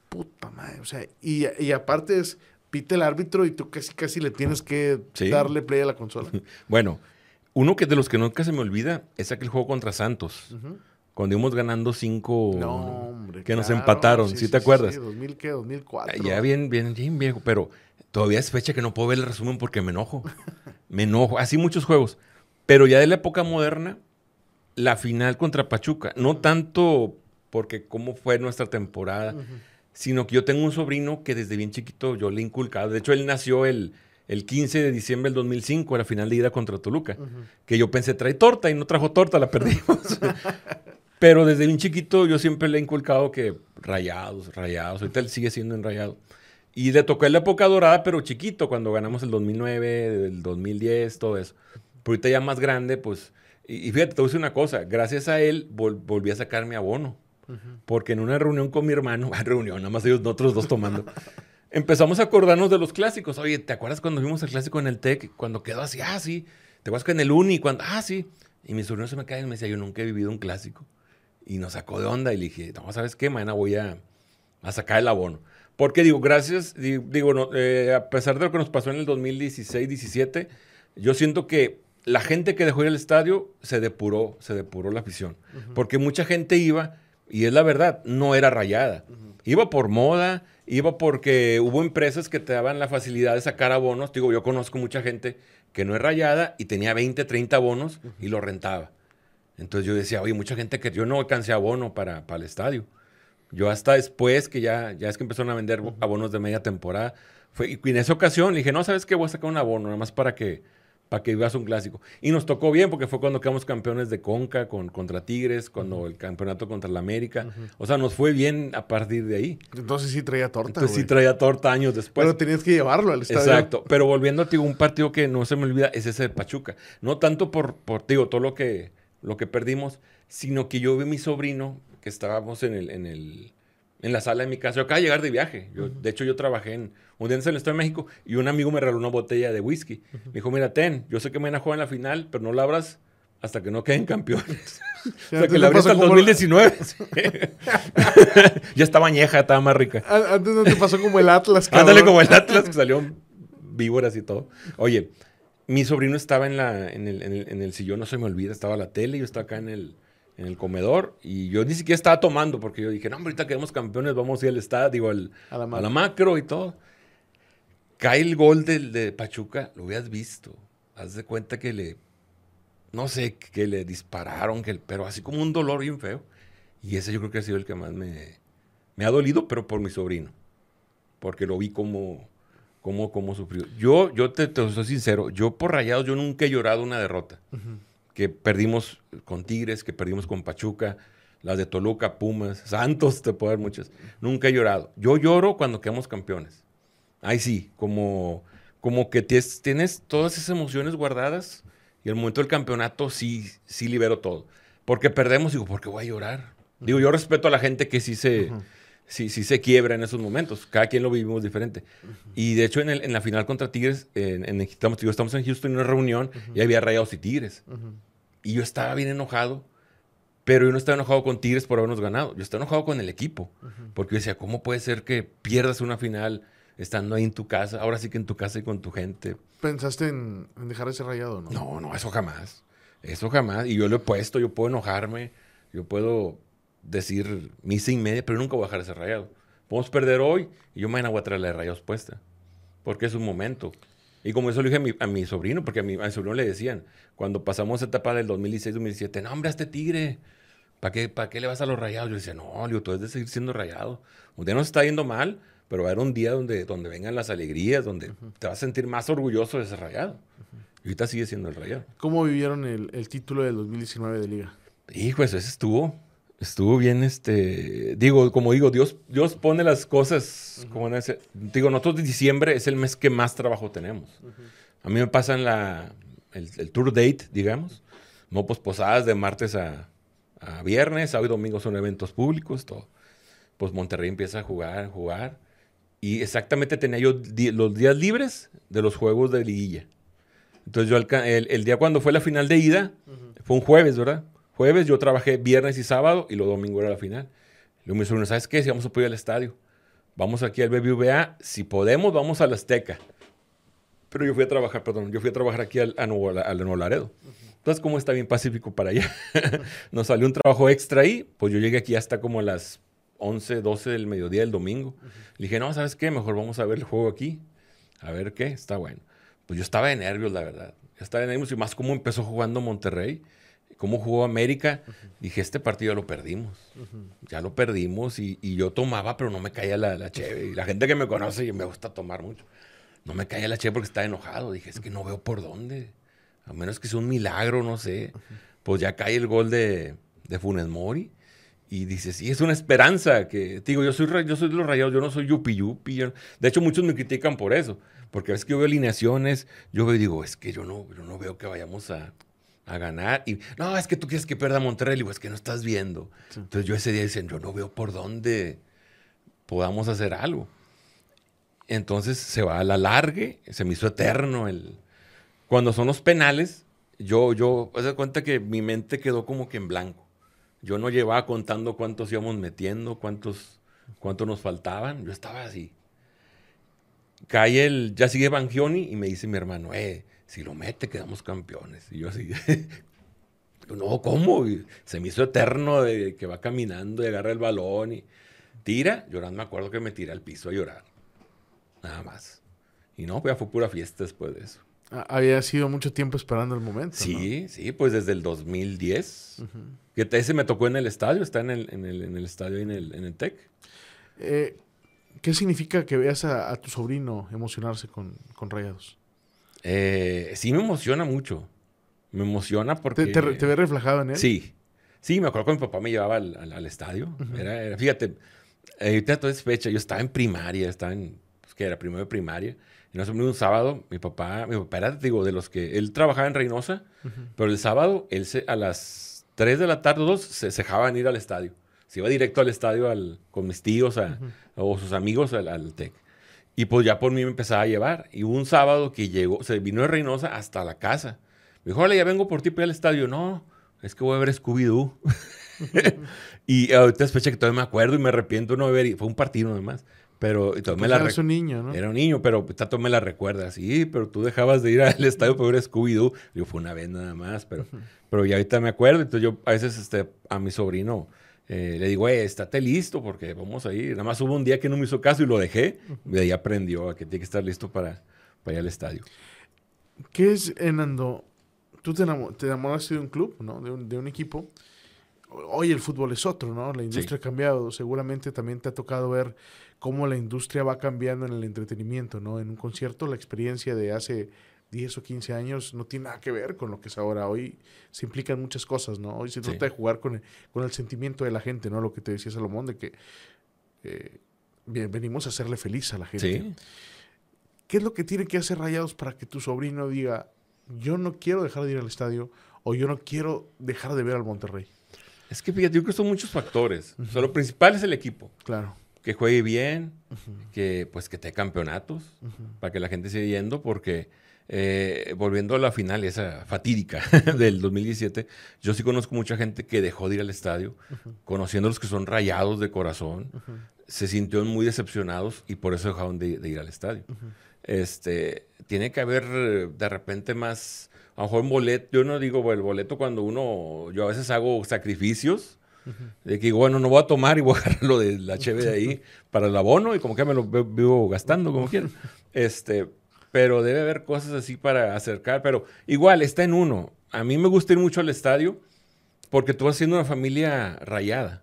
S2: puta madre, o sea, y, y aparte es pite el árbitro y tú casi casi le tienes que sí. darle play a la consola?
S1: Bueno, uno que de los que nunca se me olvida es aquel juego contra Santos. Uh -huh. Cuando íbamos ganando cinco
S2: no, hombre,
S1: que
S2: claro.
S1: nos empataron, ¿sí, ¿sí te acuerdas?
S2: Sí, 2000 qué, 2004.
S1: Ya bien, bien, bien viejo, pero todavía es fecha que no puedo ver el resumen porque me enojo. me enojo. Así muchos juegos. Pero ya de la época moderna, la final contra Pachuca, no tanto porque cómo fue nuestra temporada, uh -huh. Sino que yo tengo un sobrino que desde bien chiquito yo le inculcaba. De hecho, él nació el, el 15 de diciembre del 2005, a la final de ida contra Toluca, uh -huh. que yo pensé trae torta y no trajo torta, la perdimos. Pero desde bien chiquito yo siempre le he inculcado que rayados, rayados. Ahorita él sigue siendo enrayado. Y le tocó en la época dorada, pero chiquito, cuando ganamos el 2009, el 2010, todo eso. Pero ahorita ya más grande, pues... Y, y fíjate, te voy a decir una cosa. Gracias a él vol volví a sacar mi abono. Uh -huh. Porque en una reunión con mi hermano, reunión, nada más ellos, nosotros dos tomando, empezamos a acordarnos de los clásicos. Oye, ¿te acuerdas cuando vimos el clásico en el TEC? Cuando quedó así, ah, sí. ¿Te acuerdas que en el Uni? Cuando, ah, sí. Y mi sobrino se me cae y me decía, yo nunca he vivido un clásico. Y nos sacó de onda y le dije, no, ¿sabes qué? Mañana voy a, a sacar el abono. Porque digo, gracias, digo, no, eh, a pesar de lo que nos pasó en el 2016-17, yo siento que la gente que dejó ir al estadio se depuró, se depuró la afición. Uh -huh. Porque mucha gente iba, y es la verdad, no era rayada. Uh -huh. Iba por moda, iba porque hubo empresas que te daban la facilidad de sacar abonos. Digo, yo conozco mucha gente que no es rayada y tenía 20, 30 abonos y lo rentaba. Entonces yo decía, oye, mucha gente que yo no alcancé abono para, para el estadio. Yo hasta después que ya, ya es que empezaron a vender abonos de media temporada, fue, y en esa ocasión le dije, no, ¿sabes qué? Voy a sacar un abono, nada más para que, para que vivas un clásico. Y nos tocó bien porque fue cuando quedamos campeones de Conca con, contra Tigres, cuando el campeonato contra la América. O sea, nos fue bien a partir de ahí.
S2: Entonces sí traía torta.
S1: Entonces sí traía torta años después.
S2: Pero tenías que llevarlo al estadio.
S1: Exacto. Pero volviendo a ti, un partido que no se me olvida es ese de Pachuca. No tanto por, por digo, todo lo que, lo que perdimos, sino que yo vi a mi sobrino, que estábamos en el, en el, en la sala de mi casa. Yo acabo de llegar de viaje. Yo, De hecho, yo trabajé en un día en el Estado de México y un amigo me regaló una botella de whisky. Me dijo, mira, ten, yo sé que me van a jugar en la final, pero no la abras hasta que no queden campeones. o sea, que la abrí hasta el 2019. ya estaba añeja, estaba más rica.
S2: Antes no te pasó como el Atlas.
S1: Ándale como el Atlas, que salió víboras y todo. Oye, mi sobrino estaba en, la, en, el, en, el, en el sillón, no se me olvida, estaba la tele, yo estaba acá en el, en el comedor y yo ni siquiera estaba tomando porque yo dije, no, ahorita quedamos campeones, vamos a ir al estadio, digo, al, a, la a, la macro y todo. Cae el gol de, de Pachuca, lo hubieras visto. Haz de cuenta que le, no sé, que le dispararon, que, pero así como un dolor bien feo. Y ese yo creo que ha sido el que más me, me ha dolido, pero por mi sobrino. Porque lo vi como, como, como sufrió. Yo, yo te, te soy sincero, yo por rayados, yo nunca he llorado una derrota. Uh -huh que perdimos con Tigres, que perdimos con Pachuca, las de Toluca, Pumas, Santos, te puedo dar muchas. Nunca he llorado. Yo lloro cuando quedamos campeones. Ahí sí, como, como que tienes, tienes todas esas emociones guardadas y el momento del campeonato sí, sí libero todo. Porque perdemos, digo, ¿por qué voy a llorar? Digo, yo respeto a la gente que sí se. Sí, sí se quiebra en esos momentos. Cada quien lo vivimos diferente. Uh -huh. Y de hecho, en, el, en, la final contra Tigres, en, en estamos, digo, estamos en Houston en una reunión uh -huh. y había rayados y Tigres. Y yo estaba bien enojado, pero yo no estaba enojado con Tigres por habernos ganado. Yo estaba enojado con el equipo. Porque yo decía, ¿cómo puede ser que pierdas una final estando ahí en tu casa? Ahora sí que en tu casa y con tu gente.
S2: ¿Pensaste en, en dejar ese rayado, no?
S1: No, no, eso jamás. Eso jamás. Y yo lo he puesto, yo puedo enojarme, yo puedo decir misa y media, pero nunca voy a dejar ese rayado. Podemos perder hoy y yo mañana voy a traer la de rayados puesta. Porque es un momento. Y como eso lo dije a mi, a mi sobrino, porque a mi, a mi, sobrino le decían, cuando pasamos esa etapa del 2016-2017, no, hombre, a este tigre, ¿para qué, ¿para qué le vas a los rayados? Yo decía, no, Leo, tú debes de seguir siendo rayado. Día nos está yendo mal, pero va a haber un día donde, donde vengan las alegrías, donde uh -huh. te vas a sentir más orgulloso de ese rayado. Uh -huh. Y ahorita sigue siendo el rayado.
S2: ¿Cómo vivieron el, el título del 2019 de Liga?
S1: Hijo, eso estuvo estuvo bien, este, digo, como digo, Dios, Dios pone las cosas, uh -huh. como en ese, digo, nosotros de diciembre es el mes que más trabajo tenemos. Uh -huh. A mí me pasan la, el, el, tour date, digamos, no pues posadas de martes a, a, viernes, sábado y domingo son eventos públicos, todo. Pues Monterrey empieza a jugar, jugar, y exactamente tenía yo los días libres de los juegos de liguilla. Entonces yo, el, el día cuando fue la final de ida, uh -huh. fue un jueves, ¿verdad? Jueves yo trabajé viernes y sábado y lo domingo era la final. Luego me dijeron, ¿sabes qué? Si vamos a ir al estadio. Vamos aquí al BBVA. Si podemos, vamos al Azteca. Pero yo fui a trabajar, perdón, yo fui a trabajar aquí al, a Nuevo, al Laredo. Entonces, como está bien pacífico para allá. Nos salió un trabajo extra ahí. Pues yo llegué aquí hasta como las 11, 12 del mediodía del domingo. Le dije, no, ¿sabes qué? Mejor vamos a ver el juego aquí. A ver qué, está bueno. Pues yo estaba de nervios, la verdad. Estaba de nervios y más como empezó jugando Monterrey cómo jugó América, uh -huh. dije, este partido lo perdimos. Uh -huh. Ya lo perdimos y, y, yo tomaba, pero no me caía la, la cheve. Y la gente que me conoce y me gusta tomar mucho. No me caía la cheve porque estaba enojado. Dije, es que no veo por dónde. A menos que sea un milagro, no sé. Uh -huh. Pues ya cae el gol de, de Funes Mori. Y dice, sí, es una esperanza que, digo, yo soy, yo soy de los rayados, yo no soy yupi yupi. Yo, de hecho, muchos me critican por eso, porque a veces que yo veo alineaciones, yo veo digo, es que yo no, yo no veo que vayamos a, a ganar. Y no, es que tú quieres que pierda Monterrey. Y digo, es que no estás viendo. Sí. Entonces yo ese día dicen, yo no veo por dónde podamos hacer algo. Entonces se va a la largue, se me hizo eterno el... Cuando son los penales, yo, yo, haz de cuenta que mi mente quedó como que en blanco. Yo no llevaba contando cuántos íbamos metiendo, cuántos, cuántos nos faltaban. Yo estaba así. Cae el, ya sigue Bangioni y me dice mi hermano, eh, si lo mete, quedamos campeones. Y yo así, no, ¿cómo? Y se me hizo eterno de que va caminando y agarra el balón y tira. Llorando, me acuerdo que me tiré al piso a llorar. Nada más. Y no, pues ya fue pura fiesta después de eso.
S2: Había sido mucho tiempo esperando el momento.
S1: Sí, sí, pues desde el 2010. Que ese me tocó en el estadio, está en el, en el, en el estadio en el, en el TEC.
S2: Eh, ¿Qué significa que veas a, tu sobrino emocionarse con, con Rayados?
S1: Eh, sí, me emociona mucho. Me emociona porque...
S2: ¿Te, te, ve reflejado en él?
S1: Sí. Sí, me acuerdo que mi papá me llevaba al, al, estadio. era, fíjate, ahorita toda esa fecha, yo estaba en primaria, estaba en, pues, que era primero de primaria. Y no sé, un sábado, mi papá, mi papá era, digo, de los que, él trabajaba en Reynosa, pero el sábado, él se, a las 3 de la tarde, dos, se dejaban ir al estadio. Se iba directo al estadio al, con mis tíos o sus amigos al, al TEC. Y pues ya por mí me empezaba a llevar. Y un sábado que llegó, se vino de Reynosa hasta la casa. Me dijo, hola, ya vengo por ti para ir al estadio. No, es que voy a ver Scooby-Doo. y ahorita es fecha que todavía me acuerdo y me arrepiento no ver. Fue un partido además. Pero todavía me la
S2: Era un niño, ¿no?
S1: Era un niño, pero Tato me la recuerda. Sí, pero tú dejabas de ir al estadio para ver Scooby-Doo. Yo fue una vez nada más, pero, pero ya ahorita me acuerdo. Entonces yo a veces este, a mi sobrino eh, le digo, eh, estate listo porque vamos a ir. Nada más hubo un día que no me hizo caso y lo dejé. Y de ahí aprendió a que tiene que estar listo para, para ir al estadio.
S2: ¿Qué es, Enando? Tú te, enamoraste de un club, ¿no? De un, de un, equipo. Hoy el fútbol es otro, ¿no? La industria ha cambiado. Seguramente también te ha tocado ver cómo la industria va cambiando en el entretenimiento, ¿no? En un concierto, la experiencia de hace 10 o 15 años no tiene nada que ver con lo que es ahora. Hoy se implican muchas cosas, ¿no? Hoy se trata de jugar con el, con el sentimiento de la gente, ¿no? Lo que te decía Salomón, de que eh, venimos a hacerle feliz a la gente. ¿Qué es lo que tiene que hacer Rayados para que tu sobrino diga, yo no quiero dejar de ir al estadio o yo no quiero dejar de ver al Monterrey?
S1: Es que fíjate, yo creo que son muchos factores. lo principal es el equipo.
S2: Claro.
S1: Que juegue bien, que pues que te campeonatos, para que la gente siga yendo, porque eh, volviendo a la final, esa fatídica del 2017, yo sí conozco mucha gente que dejó de ir al estadio, conociendo los que son rayados de corazón, se sintieron muy decepcionados y por eso dejaron de, ir al estadio. Este, tiene que haber de repente más, a lo mejor un boleto, yo no digo el boleto cuando uno, yo a veces hago sacrificios, de que bueno, no voy a tomar y voy a agarrar lo del HB de ahí para el abono y como que me lo vivo gastando como quiero. Este, pero debe haber cosas así para acercar. Pero igual, está en uno. A mí me gusta ir mucho al estadio porque tú vas siendo una familia rayada.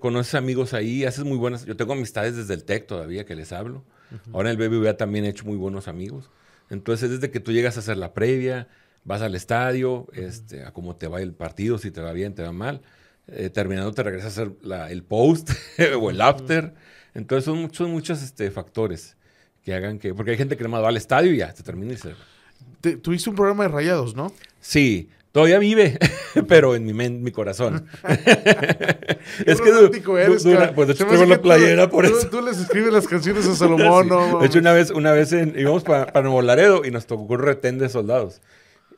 S1: conoces amigos ahí, haces muy buenas. Yo tengo amistades desde el TEC todavía que les hablo. Ahora en el BBVA también he hecho muy buenos amigos. Entonces, desde que tú llegas a hacer la previa, vas al estadio, este, a cómo te va el partido, si te va bien, te va mal. Eh, terminando, te regresas a hacer el post o el after. Entonces, son muchos, muchos este, factores que hagan que. Porque hay gente que no va al estadio y ya se termina y se.
S2: tuviste un programa de rayados, ¿no?
S1: Sí, todavía vive, pero en mi, mi corazón.
S2: es que eres, pues de hecho tengo la playera por eso. Tú les escribes las canciones a Salomón, ¿no?
S1: De hecho, una vez, una vez íbamos para, Nuevo Laredo y nos tocó un retén de soldados.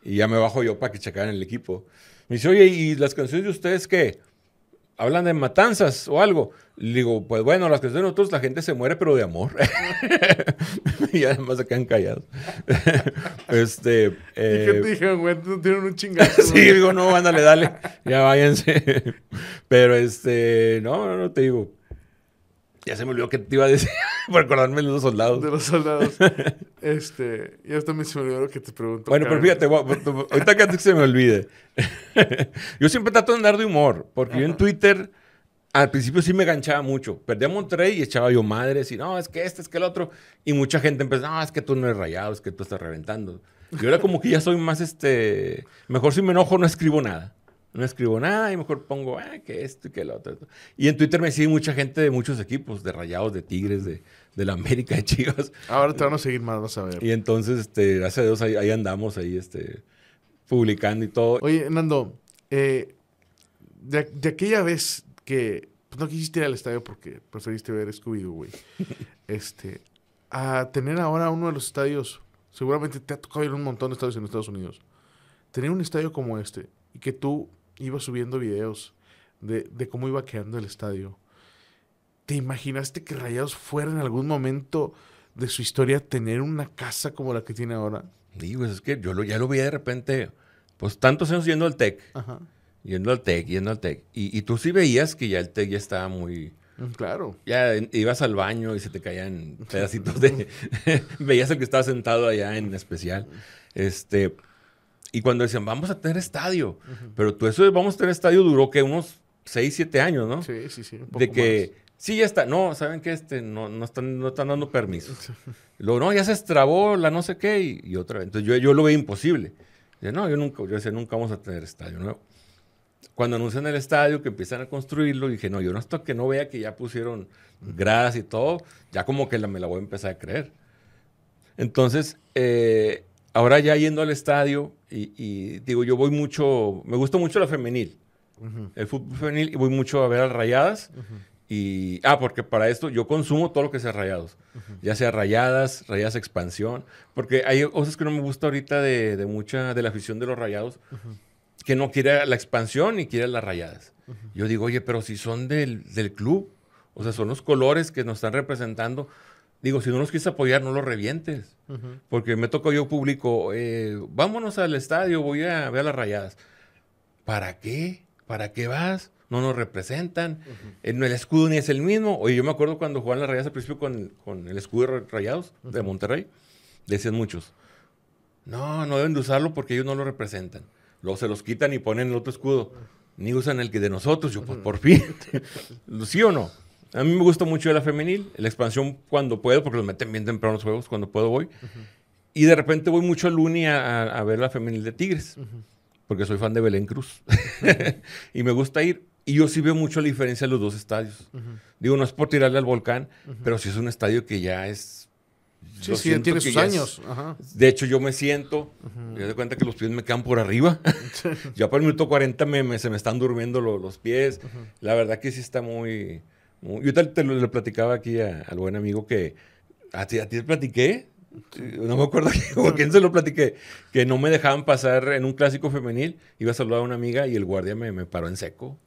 S1: Y ya me bajo yo para que checaran el equipo. Me dice, oye, ¿y las canciones de ustedes qué? Hablan de matanzas o algo. Le digo, pues bueno, las canciones de nosotros la gente se muere, pero de amor. y además se quedan callados. este.
S2: Eh, ¿Y qué te dijeron, güey? Tienen un chingazo.
S1: sí, digo, no, ándale, dale. Ya váyanse. pero este, no, no, no te digo. Ya se me olvidó que te iba a decir por acordarme de los soldados.
S2: De los soldados. este, ya también se me olvidó que te pregunto.
S1: Bueno, pero fíjate, ahorita que se me olvide. yo siempre trato de andar de humor, porque yo en Twitter al principio sí me ganchaba mucho. Perdía a Monterrey y echaba yo madres y no, es que este, es que el otro. Y mucha gente empezó, no, es que tú no eres rayado, es que tú estás reventando. Y ahora como que ya soy más, este, mejor si me enojo no escribo nada no escribo nada y mejor pongo ah, que esto y que lo otro. Y en Twitter me sigue mucha gente de muchos equipos, de Rayados, de Tigres, de, de la América, de Chivas.
S2: Ahora te van a seguir más, vas a ver.
S1: Y entonces, este, gracias a Dios, ahí, andamos, ahí, este, publicando y todo.
S2: Oye, Nando, eh, de, aquella vez que pues, no quisiste ir al estadio porque preferiste ver Scooby-Doo, güey, este, a tener ahora uno de los estadios, seguramente te ha tocado ir a un montón de estadios en Estados Unidos. Tener un estadio como este y que tú iba subiendo videos de, cómo iba quedando el estadio. ¿Te imaginaste que Rayados fuera en algún momento de su historia tener una casa como la que tiene ahora?
S1: Digo, pues es que yo ya lo vi de repente, pues tantos años yendo al TEC, yendo al TEC, yendo al TEC. Y, tú sí veías que ya el TEC ya estaba muy,
S2: Mm, Claro.
S1: Ya ibas al baño y se te caían pedacitos de... Veías el que estaba sentado allá en especial. Este... Y cuando decían, vamos a tener estadio. Pero tú eso de vamos a tener estadio duró que unos 6, 7 años, ¿no?
S2: Sí, sí, sí. un
S1: de
S2: poco
S1: que... Sí, ya está. No, ¿saben qué? Este, no, no, están, no están dando permiso. Luego, no, ya se estrabó la no sé qué y, y otra vez. Entonces yo, yo lo veía imposible. Dice, no, yo nunca, yo decía, nunca vamos a tener estadio nuevo. Cuando anuncian el estadio, que empiezan a construirlo, dije, no, yo no hasta que no vea que ya pusieron gradas y todo, ya como que la, me la voy a empezar a creer. Entonces, eh, ahora ya yendo al estadio, y, y digo, yo voy mucho, me gusta mucho la femenil, el fútbol femenil, y voy mucho a ver a las rayadas. Y, ah, porque para esto yo consumo todo lo que sea rayados. Ya sea rayadas, rayadas expansión. Porque hay cosas que no me gusta ahorita de, de mucha, de la afición de los rayados, que no quiere la expansión ni quiere las rayadas. Yo digo, oye, pero si son del, del club, o sea, son los colores que nos están representando. Digo, si no los quieres apoyar, no los revientes. Porque me tocó yo público, eh, vámonos al estadio, voy a ver las rayadas. ¿Para qué? ¿Para qué vas? No nos representan. El, el escudo ni es el mismo. Oye, yo me acuerdo cuando jugaban las rayadas al principio con, con el escudo de rayados de Monterrey. Decían muchos, no, no deben de usarlo porque ellos no lo representan. Luego se los quitan y ponen el otro escudo. Ni usan el que de nosotros. Yo, pues por fin. ¿Sí o no? A mí me gusta mucho la femenil, la expansión cuando puedo, porque los meten bien temprano los juegos, cuando puedo voy. Y de repente voy mucho al Uni a, a- a ver la femenil de Tigres, porque soy fan de Belén Cruz. y me gusta ir. Y yo sí veo mucho la diferencia en los dos estadios. Digo, no es por tirarle al volcán, pero sí es un estadio que ya es...
S2: Sí, tiene sus años. Ajá.
S1: de hecho, yo me siento, y haz de cuenta que los pies me quedan por arriba. ya por el minuto 40 me, me- se me están durmiendo lo- los pies. La verdad que sí está muy... yo te, te lo, le platicaba aquí a- al buen amigo que... ¿A ti, a ti te platiqué? No me acuerdo quién se lo platiqué. Que no me dejaban pasar en un clásico femenil. Iba a saludar a una amiga y el guardia me, me paró en seco.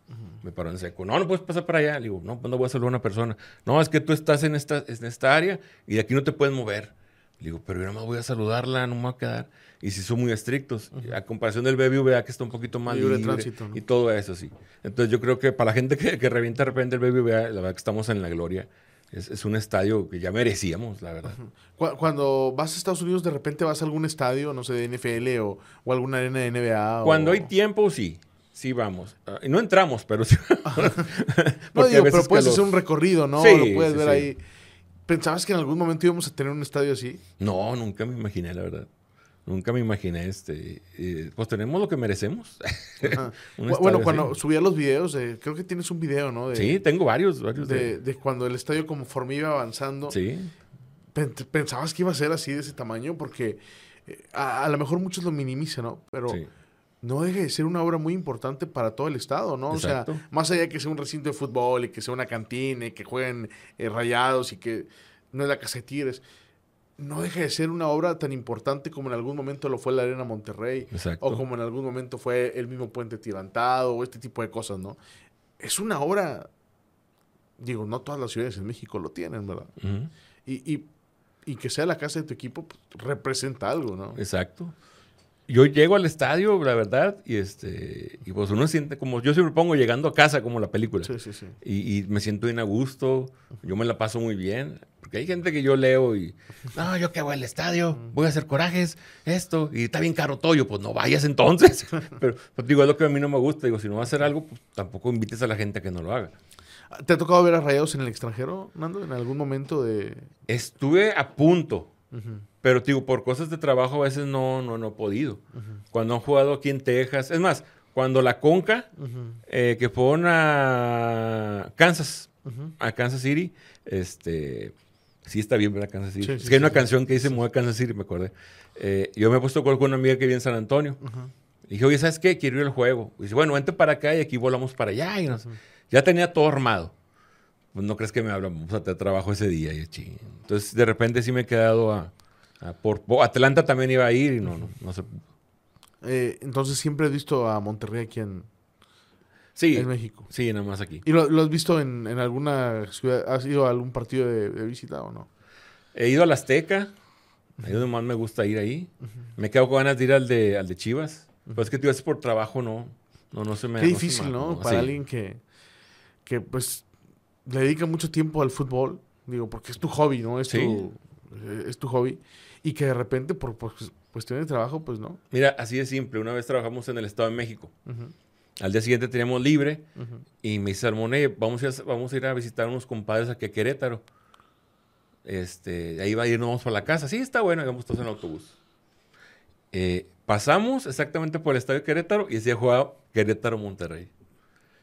S1: Me paró en seco. No, no puedes pasar para allá. Le digo, no, pues no voy a saludar a una persona. No, es que tú estás en esta, en esta área y de aquí no te puedes mover. Le digo, pero yo nada más voy a saludarla, no me voy a quedar. Y si son muy estrictos. A comparación del BBVA, que está un poquito más
S2: Libre
S1: libre.
S2: tránsito, ¿no?
S1: Y todo eso, sí. Entonces yo creo que para la gente que, que revienta de repente el BBVA, la verdad que estamos en la gloria. Es, es un estadio que ya merecíamos, la verdad.
S2: Cu- Cuando vas a Estados Unidos, de repente vas a algún estadio, no sé, de NFL o, o alguna arena de NBA.
S1: Cuando
S2: o...
S1: hay tiempo, sí. Sí vamos. Y no entramos, pero sí.
S2: No, digo, pero puedes
S1: los-
S2: hacer un recorrido, ¿no?
S1: Sí,
S2: Lo puedes
S1: sí,
S2: ver
S1: sí.
S2: ahí. ¿Pensabas que en algún momento íbamos a tener un estadio así?
S1: No, nunca me imaginé, la verdad. Nunca me imaginé este. eh, pues tenemos lo que merecemos.
S2: Bueno,
S1: así.
S2: cuando subía los videos, eh, creo que tienes un video, ¿no? De,
S1: Sí, tengo varios, varios de.
S2: de, de cuando el estadio conforme iba avanzando.
S1: Sí.
S2: Pen- ¿Pensabas que iba a ser así de ese tamaño? Porque eh, a, a lo mejor muchos lo minimizan, ¿no? Pero
S1: sí.
S2: no deja de ser una obra muy importante para todo el estado, ¿no? O sea,
S1: Exacto.
S2: más allá de que sea un recinto de fútbol y que sea una cantina y que jueguen eh, rayados y que no es la casa de Tigres, no deja de ser una obra tan importante como en algún momento lo fue la Arena Monterrey
S1: Exacto.
S2: o como en algún momento fue el mismo Puente Tirantado o este tipo de cosas, ¿no? Es una obra, digo, no todas las ciudades en México lo tienen, ¿verdad? Y, y, y que sea la casa de tu equipo pues, representa algo, ¿no?
S1: Exacto. Yo llego al estadio, la verdad, y este. Y pues uno siente como. Yo siempre pongo llegando a casa como la película.
S2: Sí, sí, sí.
S1: Y, y me siento bien a gusto, yo me la paso muy bien, porque hay gente que yo leo y, no, yo que voy al estadio, voy a hacer corajes, esto, y está bien caro todo, yo, pues no vayas entonces. Pero pues, digo, es lo que a mí no me gusta, digo, si no vas a hacer algo, pues tampoco invites a la gente a que no lo haga.
S2: ¿Te ha tocado ver a Rayados en el extranjero, Nando, en algún momento de...?
S1: Estuve a punto, pero digo, por cosas de trabajo a veces no, no, no he podido. Cuando han jugado aquí en Texas, es más, cuando la Conca, eh, que fueron a Kansas, a Kansas City, este, sí está bien ver a Kansas City.
S2: Sí,
S1: es
S2: sí,
S1: que hay
S2: sí,
S1: una canción que dice Mueve Kansas City, me acordé. Eh, yo me he puesto con una amiga que vive en San Antonio. Le dije, oye, ¿sabes qué? Quiero ir al juego. Y dice, bueno, vente para acá y aquí volamos para allá. Y Ya tenía todo armado. Pues no crees que me hablan, vamos a tener trabajo ese día. Y. Entonces, de repente sí me he quedado a, a por, po- Atlanta también iba a ir y no, no, no se
S2: Eh, entonces siempre he visto a Monterrey aquí en,
S1: Sí,
S2: en México.
S1: sí, nada más aquí.
S2: ¿Y lo, lo has visto en, en alguna ciudad? ¿Has ido a algún partido de, de visita o no?
S1: He ido al Azteca, ahí es donde más me gusta ir ahí. Me quedo con ganas de ir al de, al de Chivas. Pues es que tú haces por trabajo, no, no, no se me
S2: Qué
S1: no
S2: difícil,
S1: me-
S2: ¿no?
S1: no,
S2: Para
S1: sí.
S2: alguien que, que, pues, le dedica mucho tiempo al fútbol, digo, porque es tu hobby, ¿no? Es, tu, eh, es tu hobby. Y que de repente, por, cuestión de trabajo, pues no.
S1: Mira, así de simple. Una vez trabajamos en el Estado de México. Al día siguiente teníamos libre y me dice Salmone, vamos a, ir a, vamos a ir a visitar unos compadres aquí a Querétaro. Este, ahí va a ir, nos vamos para la casa. Sí, está bueno, íbamos todos en el autobús. Eh, pasamos exactamente por el estadio de Querétaro y decía jugaba Querétaro-Monterrey.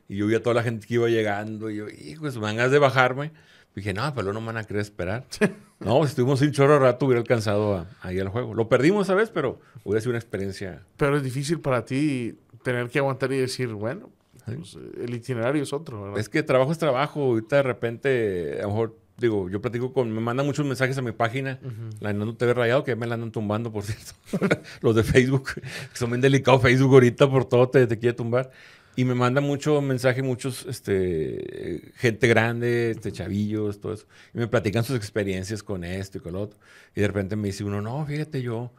S1: Y yo vi a toda la gente que iba llegando y yo, hijos, me de bajarme. dije, no, pero no me van a querer esperar. no, si estuvimos sin chorro rato, hubiera alcanzado a, ir al juego. Lo perdimos, ¿sabes? Pero hubiera sido una experiencia.
S2: Pero es difícil para ti tener que aguantar y decir, bueno, pues, el itinerario es otro, ¿verdad?
S1: Es que trabajo es trabajo. Ahorita de repente, a lo mejor digo, yo platico con, me mandan muchos mensajes a mi página, la Nando TV Rayado, que me la andan tumbando, por cierto. Los de Facebook, que son bien delicados Facebook ahorita, por todo te, te quiere tumbar. Y me manda mucho mensaje, muchos, este, gente grande, este, chavillos, todo eso. Y me platican sus experiencias con esto y con lo otro. Y de repente me dice uno, no, fíjate, yo,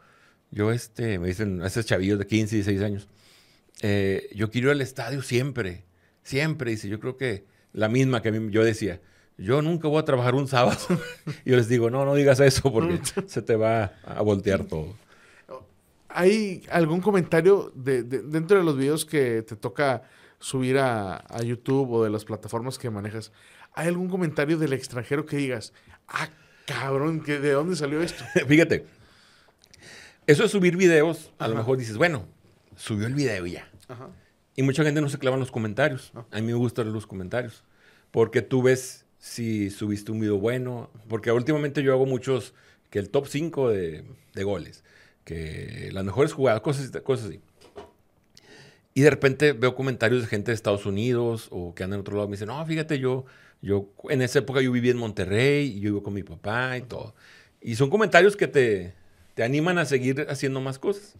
S1: yo, este, me dicen, esos chavillos de 15, 16 años, eh, yo quiero ir al estadio siempre, siempre. Dice, yo creo que la misma que yo decía, yo nunca voy a trabajar un sábado. y yo les digo, no, no digas eso porque se te va a voltear todo.
S2: ¿Hay algún comentario de, dentro de los videos que te toca subir a, YouTube o de las plataformas que manejas? ¿Hay algún comentario del extranjero que digas, ah, cabrón, ¿de dónde salió esto?
S1: Fíjate, eso de subir videos, a lo mejor dices, bueno, subió el video ya. Y mucha gente no se clava en los comentarios. A mí me gustan los comentarios. Porque tú ves si subiste un video bueno, porque últimamente yo hago muchos, que el top 5 de, goles, que las mejores jugadas, cosas, cosas así. Y de repente veo comentarios de gente de Estados Unidos o que andan en otro lado. Me dicen, no, fíjate, yo, yo en esa época yo viví en Monterrey y yo vivo con mi papá y todo. Y son comentarios que te, te animan a seguir haciendo más cosas.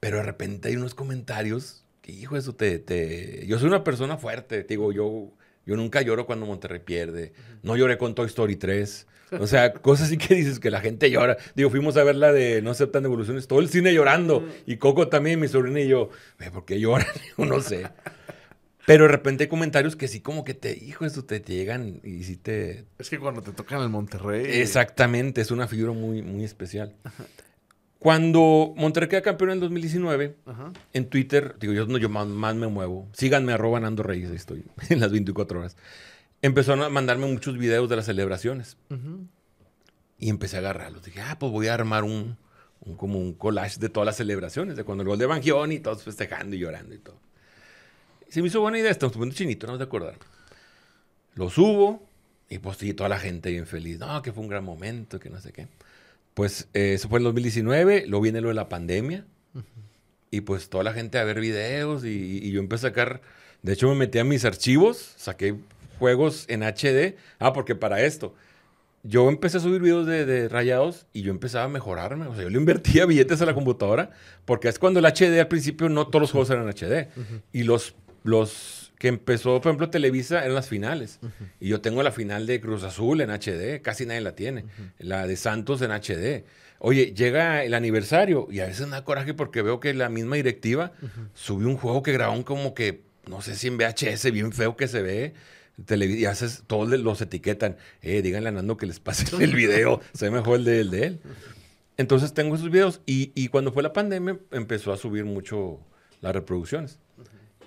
S1: Pero de repente hay unos comentarios que, hijo, eso te, te... Yo soy una persona fuerte, te digo, yo yo nunca lloro cuando Monterrey pierde. No lloré con Toy Story 3. O sea, cosas así que dices que la gente llora. Digo, fuimos a ver la de No aceptan evoluciones, todo el cine llorando. Y Coco también, mi sobrina y yo, ¿por qué lloran? Yo no sé. Pero de repente hay comentarios que sí como que te, hijo, eso te, te llegan y sí te...
S2: Es que cuando te tocan el Monterrey...
S1: Exactamente, es una figura muy, muy especial. Cuando Monterrey queda campeón en 2019, en Twitter, digo, yo, no, yo más, me muevo. Síganme, arroba Nando Reyes, ahí estoy, en las 24 horas. Empezó a mandarme muchos videos de las celebraciones. Y empecé a agarrarlos. Dije, ah, pues voy a armar un, como un collage de todas las celebraciones, de cuando el gol de Bangión y todos festejando y llorando y todo. se me hizo buena idea, estamos poniendo chinito, no de acordar. Lo subo y pues sí, toda la gente bien feliz. No, que fue un gran momento, que no sé qué. Pues eh, eso fue en 2019, luego viene lo de la pandemia. Y pues toda la gente a ver videos y, yo empecé a sacar, de hecho me metí a mis archivos, saqué juegos en HD. Ah, porque para esto, yo empecé a subir videos de, rayados y yo empezaba a mejorarme. O sea, yo le invertía billetes a la computadora porque es cuando el HD al principio no todos los juegos eran HD. Y los, los que empezó, por ejemplo, Televisa en las finales. Y yo tengo la final de Cruz Azul en HD, casi nadie la tiene. La de Santos en HD. Oye, llega el aniversario y a veces me da coraje porque veo que la misma directiva subió un juego que grabaron como que, no sé si en VHS, bien feo que se ve. Y haces, todos los etiquetan. Eh, díganle a Nando que les pase el video. se ve mejor el de, el de él. Entonces tengo esos videos y, y cuando fue la pandemia empezó a subir mucho las reproducciones.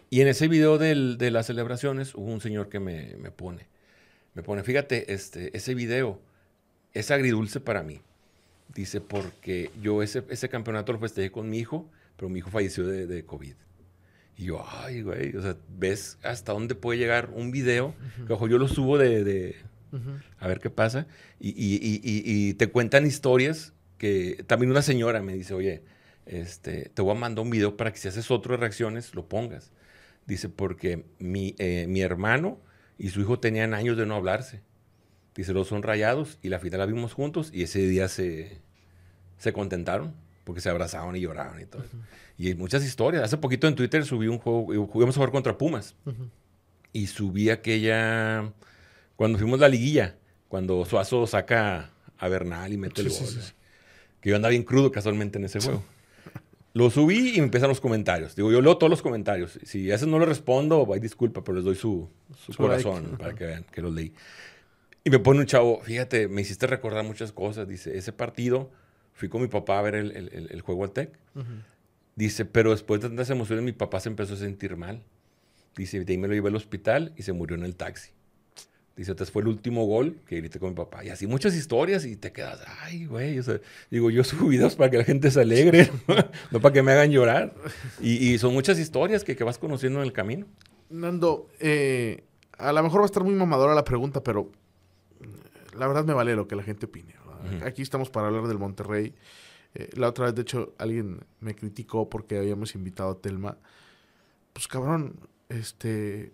S1: Y en ese video de las celebraciones hubo un señor que me, pone, me pone, fíjate, este, ese video es agridulce para mí. Dice, porque yo ese, ese campeonato lo festejé con mi hijo, pero mi hijo falleció de, COVID. Y yo, ay, güey, o sea, ¿ves hasta dónde puede llegar un video? ojo, yo lo subo de, a ver qué pasa. Y, y, te cuentan historias que también una señora me dice, oye, este, te voy a mandar un video para que si haces otro de reacciones, lo pongas. Dice, porque mi, eh, mi hermano y su hijo tenían años de no hablarse. Dice, los son rayados y la final la vimos juntos y ese día se, se contentaron porque se abrazaban y lloraban y todo. Y hay muchas historias. Hace poquito en Twitter subí un juego, eh, jugamos a jugar contra Pumas. Y subí aquella, cuando fuimos la liguilla, cuando Suazo saca a Bernal y mete el gol. Que yo andaba bien crudo casualmente en ese juego. Lo subí y me empiezan los comentarios. Digo, yo leo todos los comentarios. Si a veces no les respondo, hay disculpa, pero les doy su, su, corazón para que vean que los leí. Y me pone un chavo, fíjate, me hiciste recordar muchas cosas. Dice, ese partido, fui con mi papá a ver el, el, el juego al TEC. Dice, pero después de tantas emociones, mi papá se empezó a sentir mal. Dice, de ahí me lo llevé al hospital y se murió en el taxi. Dice, este fue el último gol que grité con mi papá. Y así muchas historias y te quedas, ay, güey. O sea, digo, yo subo videos para que la gente se alegre, no para que me hagan llorar. Y, son muchas historias que, que, vas conociendo en el camino.
S2: Nando, eh, a lo mejor va a estar muy mamadora la pregunta, pero la verdad me vale lo que la gente opine. Aquí estamos para hablar del Monterrey. Eh, la otra vez, de hecho, alguien me criticó porque habíamos invitado a Telma. Pues cabrón, este,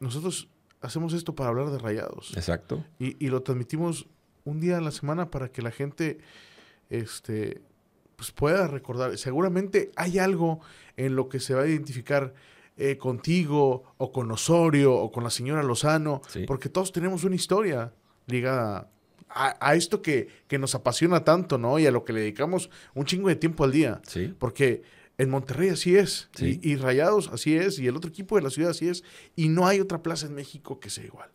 S2: nosotros hacemos esto para hablar de rayados.
S1: Exacto.
S2: Y, lo transmitimos un día a la semana para que la gente este, pues pueda recordar. Seguramente hay algo en lo que se va a identificar eh, contigo o con Osorio o con la señora Lozano, porque todos tenemos una historia ligada a, esto que, que, nos apasiona tanto, ¿no? Y a lo que le dedicamos un chingo de tiempo al día.
S1: Sí.
S2: Porque en Monterrey así es. Y, Rayados así es. Y el otro equipo de la ciudad así es. Y no hay otra plaza en México que sea igual.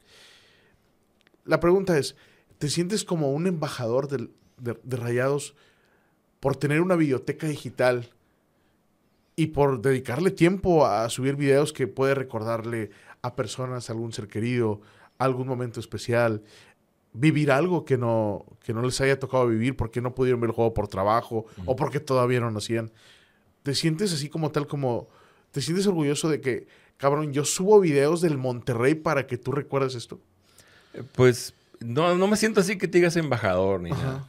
S2: La pregunta es, ¿te sientes como un embajador de, de, Rayados por tener una biblioteca digital y por dedicarle tiempo a subir videos que puede recordarle a personas, a algún ser querido, algún momento especial, vivir algo que no, que no les haya tocado vivir porque no pudieron ver el juego por trabajo o porque todavía no nacían? ¿Te sientes así como tal, como... ¿Te sientes orgulloso de que, cabrón, yo subo videos del Monterrey para que tú recuerdes esto?
S1: Eh, pues no, no me siento así que te digas embajador ni nada.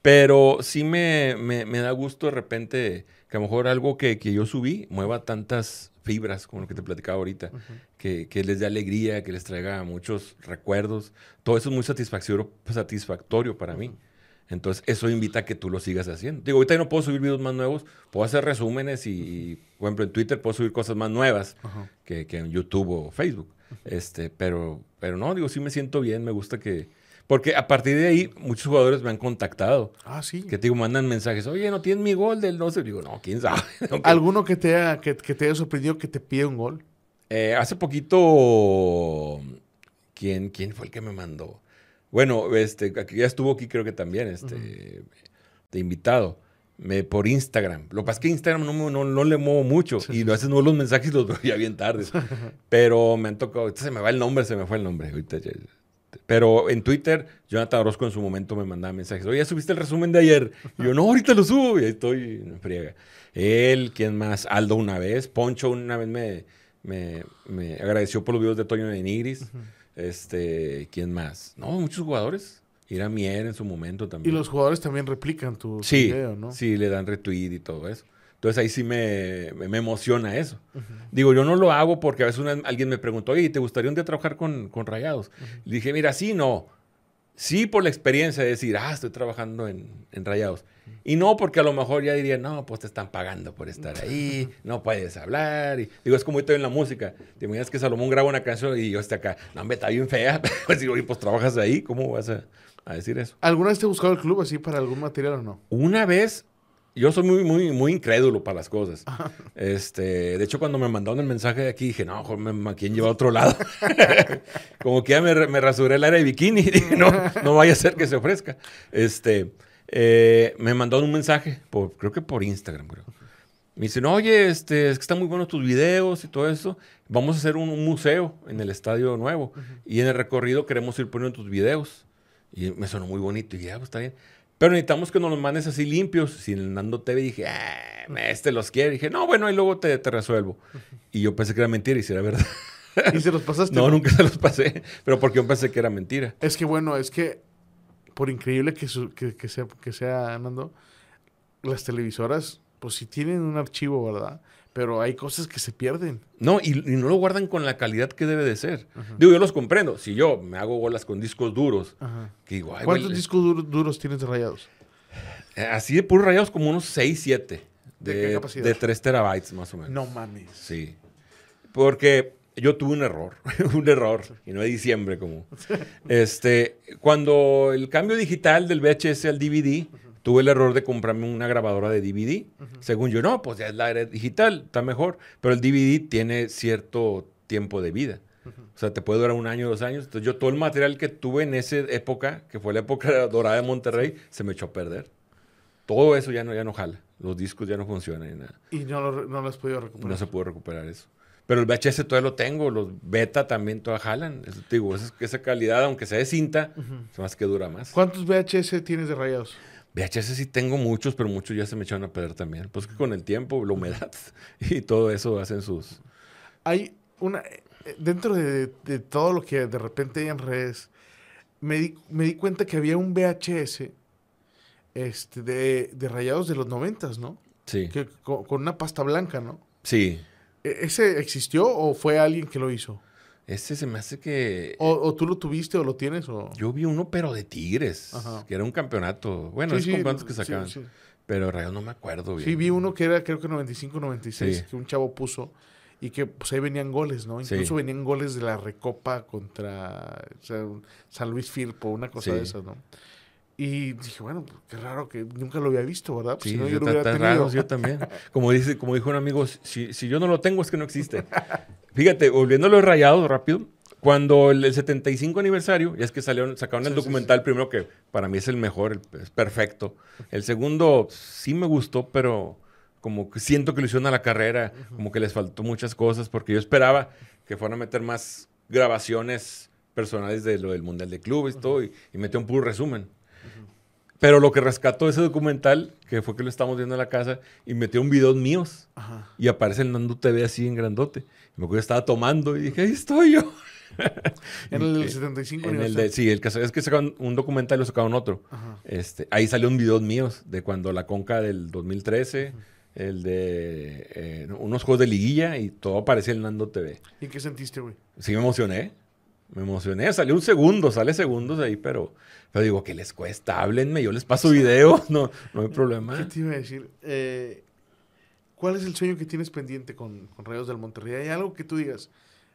S1: Pero sí me, me, da gusto de repente que a lo mejor algo que, que, yo subí mueva tantas fibras, como lo que te platicaba ahorita, que, que, les dé alegría, que les traiga muchos recuerdos. Todo eso es muy satisfactorio, satisfactorio para mí. Entonces, eso invita a que tú lo sigas haciendo. Digo, ahorita no puedo subir videos más nuevos, puedo hacer resúmenes y, por ejemplo, en Twitter puedo subir cosas más nuevas que, en YouTube o Facebook. Este, pero, pero no, digo, sí me siento bien, me gusta que... Porque a partir de ahí, muchos jugadores me han contactado.
S2: Ah, sí.
S1: Que te digo, mandan mensajes, oye, ¿no tienes mi gol del no sé? Digo, no, quién sabe.
S2: ¿Alguno que te, haya, que, te haya sorprendido que te pide un gol?
S1: Eh, hace poquito, ¿quién, ¿quién fue el que me mandó? Bueno, este, ya estuvo aquí creo que también, este, de invitado. Me, por Instagram. Lo que pasa es que Instagram no, no, no le muevo mucho y a veces no los mensajes los veo ya bien tardes. Pero me han tocado, ahorita se me va el nombre, se me fue el nombre. Pero en Twitter, Jonathan Orozco en su momento me mandaba mensajes. Oye, ¿ya subiste el resumen de ayer? Y yo, no, ahorita lo subo. Y ahí estoy en friega. Él, ¿quién más? Aldo una vez. Poncho una vez me, me, me agradeció por los videos de Toño de Nigris. Este, ¿quién más? No, muchos jugadores. Ira Mier en su momento también.
S2: Y los jugadores también replican tu,
S1: sí,
S2: video, ¿no?
S1: Sí, le dan retweet y todo eso. Entonces ahí sí me, me, emociona eso. Digo, yo no lo hago porque a veces alguien me preguntó, oye, ¿te gustaría un día trabajar con, con Rayados? Le dije, mira, sí, no. Sí por la experiencia de decir, ah, estoy trabajando en, en Rayados. Y no porque a lo mejor ya diría, no, pues te están pagando por estar ahí, no puedes hablar. Y, digo, es como estoy en la música. Te imaginas que Salomón graba una canción y yo esté acá, no, me está bien fea. pues digo, pues trabajas ahí, ¿cómo vas a, decir eso?
S2: ¿Alguna vez te he buscado el club así para algún material o no?
S1: Una vez, yo soy muy, muy, muy incrédulo para las cosas. este, de hecho, cuando me mandaron el mensaje de aquí, dije, no, mejor me quieren llevar a otro lado. como que ya me, me rasuré el área de bikini. dije, no, no vaya a ser que se ofrezca. Este... Eh, me mandó un mensaje, por, creo que por Instagram, creo. Me dicen, oye, este, es que están muy buenos tus videos y todo eso. Vamos a hacer un, museo en el estadio nuevo. Y en el recorrido queremos ir poniendo tus videos. Y me sonó muy bonito. Y dije, ah, pues está bien. Pero necesitamos que nos los mandes así limpios. Si en Nando TV dije, ah, este los quiere. Y dije, no, bueno, y luego te, te resuelvo. Y yo pensé que era mentira y si era verdad.
S2: ¿Y se los pasaste?
S1: no, nunca se los pasé. Pero porque yo pensé que era mentira.
S2: Es que bueno, es que por increíble que, que, sea, que sea, las televisoras, pues sí tienen un archivo, ¿verdad? Pero hay cosas que se pierden.
S1: No, y, no lo guardan con la calidad que debe de ser. Digo, yo los comprendo. Si yo me hago bolas con discos duros, que
S2: ¿cuántos discos duros tienes de rayados?
S1: Eh, así de puros rayados, como unos 6, 7. ¿De, ¿De qué capacidad? De 3 terabytes, más o menos.
S2: No mames.
S1: Sí. Porque yo tuve un error, un error, y no de diciembre como. Este, cuando el cambio digital del VHS al DVD, tuve el error de comprarme una grabadora de DVD. Según yo, no, pues ya es la era digital, está mejor. Pero el DVD tiene cierto tiempo de vida. O sea, te puede durar un año, dos años. Entonces yo todo el material que tuve en esa época, que fue la época dorada de Monterrey, se me echó a perder. Todo eso ya no, ya no jala. Los discos ya no funcionan y nada.
S2: Y no lo, no lo has podido recuperar.
S1: No se pudo recuperar eso. Pero el VHS todavía lo tengo, los beta también todavía jalan. Eso, te digo, esa, esa calidad, aunque sea de cinta, es más que dura más.
S2: ¿Cuántos VHS tienes de rayados?
S1: VHS sí tengo muchos, pero muchos ya se me echaron a perder también. Pues que con el tiempo, la humedad y todo eso hacen sus...
S2: Hay una... Dentro de, de todo lo que de repente hay en redes, me di, me di cuenta que había un VHS este, de, de rayados de los noventas, ¿no?
S1: Sí,
S2: Que, con, con una pasta blanca, ¿no?
S1: sí.
S2: ¿E- ¿Ese existió o fue alguien que lo hizo?
S1: Ese se me hace que...
S2: ¿O, o tú lo tuviste o lo tienes? O...
S1: Yo vi uno, pero de Tigres,
S2: Ajá.
S1: que era un campeonato. Bueno,
S2: Sí,
S1: es
S2: sí,
S1: campeonatos que sacaban.
S2: sí.
S1: Pero realidad no me acuerdo bien.
S2: Sí, vi uno que era creo que 95-96,
S1: Sí.
S2: que un chavo puso y que pues ahí venían goles, ¿no? Incluso venían goles de la Recopa contra o sea, un San Luis Firpo, una cosa de esas, ¿no? Y dije, bueno, pues, qué raro que nunca lo había visto, ¿verdad? Pues,
S1: Sí,
S2: si no,
S1: yo
S2: yo lo hubiera tenido.
S1: raro, yo también. Como, dice, como dijo un amigo, si, si yo no lo tengo es que no existe. Fíjate, volviendo a los rayados rápido, cuando el, el 75 aniversario, ya es que salieron, sacaron el
S2: Sí, sí,
S1: documental primero que para mí es el mejor, el- es perfecto. El segundo sí me gustó, pero como que siento que lo hicieron a la carrera, como que les faltó muchas cosas, porque yo esperaba que fueran a meter más grabaciones personales de lo del Mundial de Clubes todo, y, y metió un puro resumen. Pero lo que rescató ese documental, que fue que lo estamos viendo en la casa, y metió un video míos.
S2: Ajá.
S1: Y aparece el Nando TV así en grandote. Y me acuerdo que estaba tomando y dije, ahí estoy yo.
S2: En el del
S1: Y-
S2: 75
S1: en el de, sí, el que es que sacaron un documental y lo sacaron otro.
S2: Ajá.
S1: Este, ahí salió un video míos de cuando la Conca del 2013, el de eh, unos juegos de liguilla y todo aparecía en Nando TV.
S2: ¿Y qué sentiste, güey?
S1: Sí me emocioné. Me emocioné. Salió un segundo, sale segundos ahí, pero, pero digo, ¿qué les cuesta? Háblenme, yo les paso video. No, no hay problema.
S2: ¿Qué te iba a decir? Eh, ¿Cuál es el sueño que tienes pendiente con, con Rayos del Monterrey? ¿Hay algo que tú digas,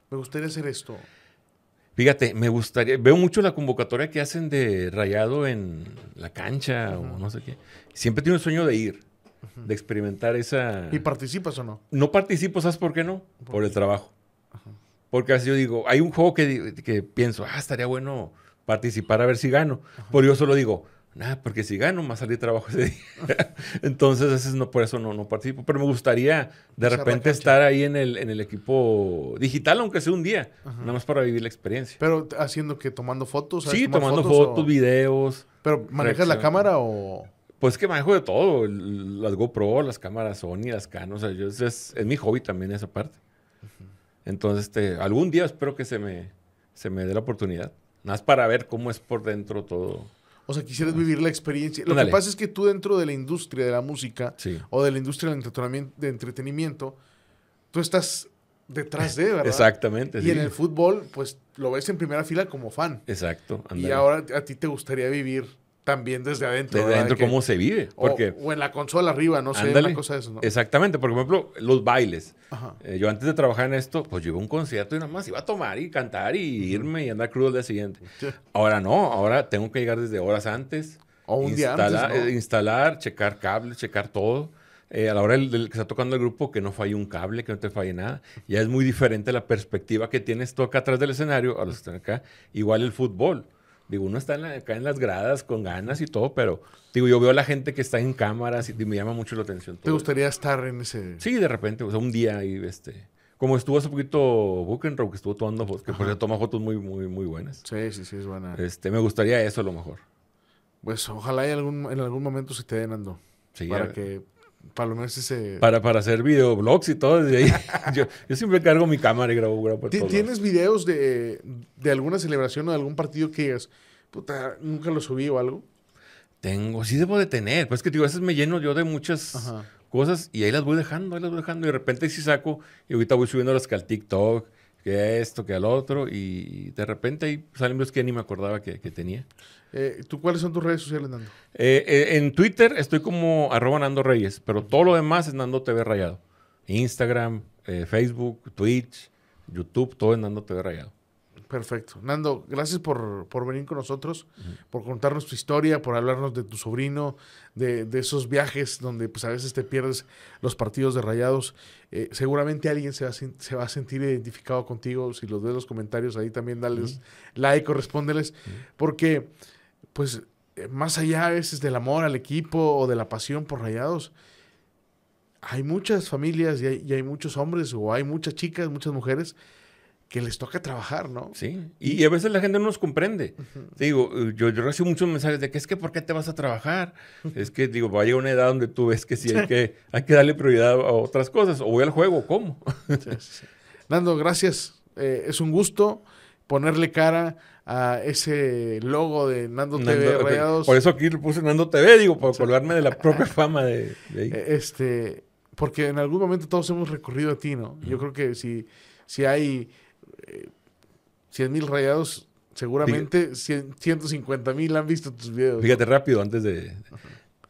S2: me gustaría hacer esto?
S1: Fíjate, me gustaría, veo mucho la convocatoria que hacen de rayado en la cancha o no sé qué. Siempre tengo el sueño de ir, de experimentar esa...
S2: ¿Y participas o no?
S1: No participo, ¿sabes por qué no? Por el trabajo. Porque así yo digo, hay un juego que, que pienso, ah, estaría bueno participar a ver si gano. Pero yo solo digo, nada, porque si gano, más salir trabajo ese día. Entonces, a veces no, por eso no, no participo. Pero me gustaría de
S2: Echar
S1: repente estar ahí en el, en el equipo digital, aunque sea un día, nada más para vivir la experiencia.
S2: Pero haciendo que tomando fotos. ¿sabes
S1: Sí, tomando fotos, videos.
S2: Pero manejas la cámara o.
S1: Pues que manejo de todo. Las GoPro, las cámaras Sony, las Canon. O sea, yo, es, es, es mi hobby también esa parte. Entonces, este, algún día espero que se me, se me dé la oportunidad. Más para ver cómo es por dentro todo.
S2: O sea, quisieras vivir la experiencia. Lo que pasa es que tú dentro de la industria de la música
S1: Sí.
S2: o de la industria del entretenimiento, de entretenimiento, tú estás detrás de, ¿verdad?
S1: Exactamente.
S2: Y
S1: sí.
S2: en el fútbol, pues lo ves en primera fila como fan.
S1: Exacto.
S2: Y ahora a ti te gustaría vivir también desde adentro.
S1: Desde adentro
S2: De
S1: cómo se vive.
S2: o,
S1: Porque,
S2: o en la consola arriba, no sé, una cosa de eso, ¿no?
S1: Exactamente. Por ejemplo, los bailes. Eh, yo antes de trabajar en esto, pues yo iba a un concierto y nada más iba a tomar y cantar y irme y andar crudo al día siguiente.
S2: Sí.
S1: Ahora no, ahora tengo que llegar desde horas antes.
S2: O un día antes,
S1: instalar,
S2: ¿no?
S1: eh, instalar, checar cables, checar todo. Eh, a la hora del, del que está tocando el grupo, que no falle un cable, que no te falle nada. Ya es muy diferente la perspectiva que tienes tú acá atrás del escenario a los que están acá. Igual el fútbol. Digo, uno está en la- acá en las gradas con ganas y todo, pero digo, yo veo a la gente que está en cámaras y, me llama mucho la atención.
S2: ¿Te gustaría estar en ese...?
S1: Sí, de repente, o sea, un día y este. Como estuvo hace poquito Buchenrow, que estuvo tomando fotos, que por cierto toma fotos muy, muy, muy buenas.
S2: Sí, sí, sí, es buena.
S1: Este, me gustaría eso a lo mejor.
S2: Pues ojalá y algún, en algún momento se te den ando.
S1: Sí,
S2: para que
S1: Para, para hacer videoblogs y todo desde ahí. yo, yo siempre cargo mi cámara y grabo, grabo por todos
S2: ¿Tienes videos de, de alguna celebración o de algún partido que digas, puta, nunca lo subí o algo?
S1: Tengo, sí debo de tener. Pues que digo, a veces me lleno yo de muchas
S2: Ajá.
S1: cosas y ahí las voy dejando, ahí las voy dejando. Y de repente sí saco y ahorita voy subiendo las que al TikTok, que a esto, que al otro. Y de repente ahí salen videos que ni me acordaba que, que tenía.
S2: Eh, ¿Tú cuáles son tus redes sociales, Nando?
S1: Eh, eh, en Twitter estoy como arroba Nando Reyes, pero todo lo demás es Nando TV Rayado. Instagram, Facebook, Twitch, YouTube, todo es Nando TV Rayado.
S2: Perfecto. Nando, gracias por, por venir con nosotros, por contarnos tu historia, por hablarnos de tu sobrino, de, de, esos viajes donde pues a veces te pierdes los partidos de rayados. Eh, seguramente alguien se va, a, se va, a, sentir identificado contigo. Si los ves los comentarios ahí también dales like o respóndeles. Porque pues eh, más allá a veces del amor al equipo o de la pasión por rayados, hay muchas familias y hay, y hay muchos hombres o hay muchas chicas, muchas mujeres que les toca trabajar, ¿no?
S1: Sí, y, a veces la gente no nos comprende. Digo, yo, yo, recibo muchos mensajes de que es que ¿por qué te vas a trabajar? es que, digo, va a llegar una edad donde tú ves que sí hay que, hay que darle prioridad a otras cosas, o voy al juego, ¿cómo?
S2: Nando, gracias. Eh, es un gusto ponerle cara a ese logo de Nando, TV Rayados.
S1: Por eso aquí le puse Nando TV, digo, para colgarme de la propia fama de, ahí.
S2: Eh, este, porque en algún momento todos hemos recurrido a ti, ¿no? Yo creo que si, si hay 100 mil rayados, seguramente 150 mil han visto tus videos.
S1: Fíjate rápido, antes de...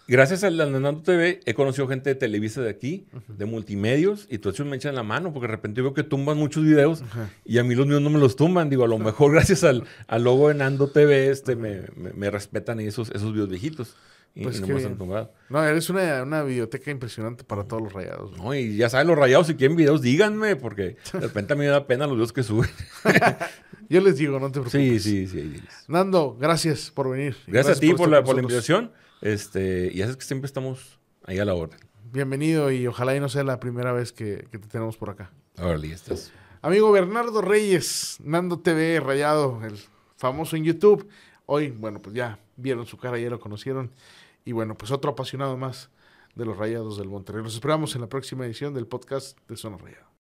S1: Gracias al Nando TV he conocido gente de Televisa de aquí, de multimedios, y todos me echan la mano, porque de repente veo que tumban muchos videos y a mí los míos no me los tumban. Digo, a lo mejor gracias al, al logo de Nando TV este, me, me, respetan esos, esos videos viejitos. Y,
S2: pues no eres una, una biblioteca impresionante para todos los rayados.
S1: No, y ya saben, los rayados, si quieren videos, díganme, porque de repente a mí me da pena los videos que suben.
S2: Yo les digo, no te preocupes.
S1: Sí, sí, sí.
S2: Nando, gracias por venir.
S1: Gracias, gracias a ti por, la, por la invitación. Este, y haces que siempre estamos ahí a la orden.
S2: Bienvenido y ojalá y no sea la primera vez que, que te tenemos por acá.
S1: Órale, estás.
S2: Amigo Bernardo Reyes, Nando TV, Rayado, el famoso en YouTube. Hoy, bueno, pues ya vieron su cara, ya lo conocieron. Y bueno, pues otro apasionado más de los Rayados del Monterrey. Los esperamos en la próxima edición del podcast de Zona Rayado.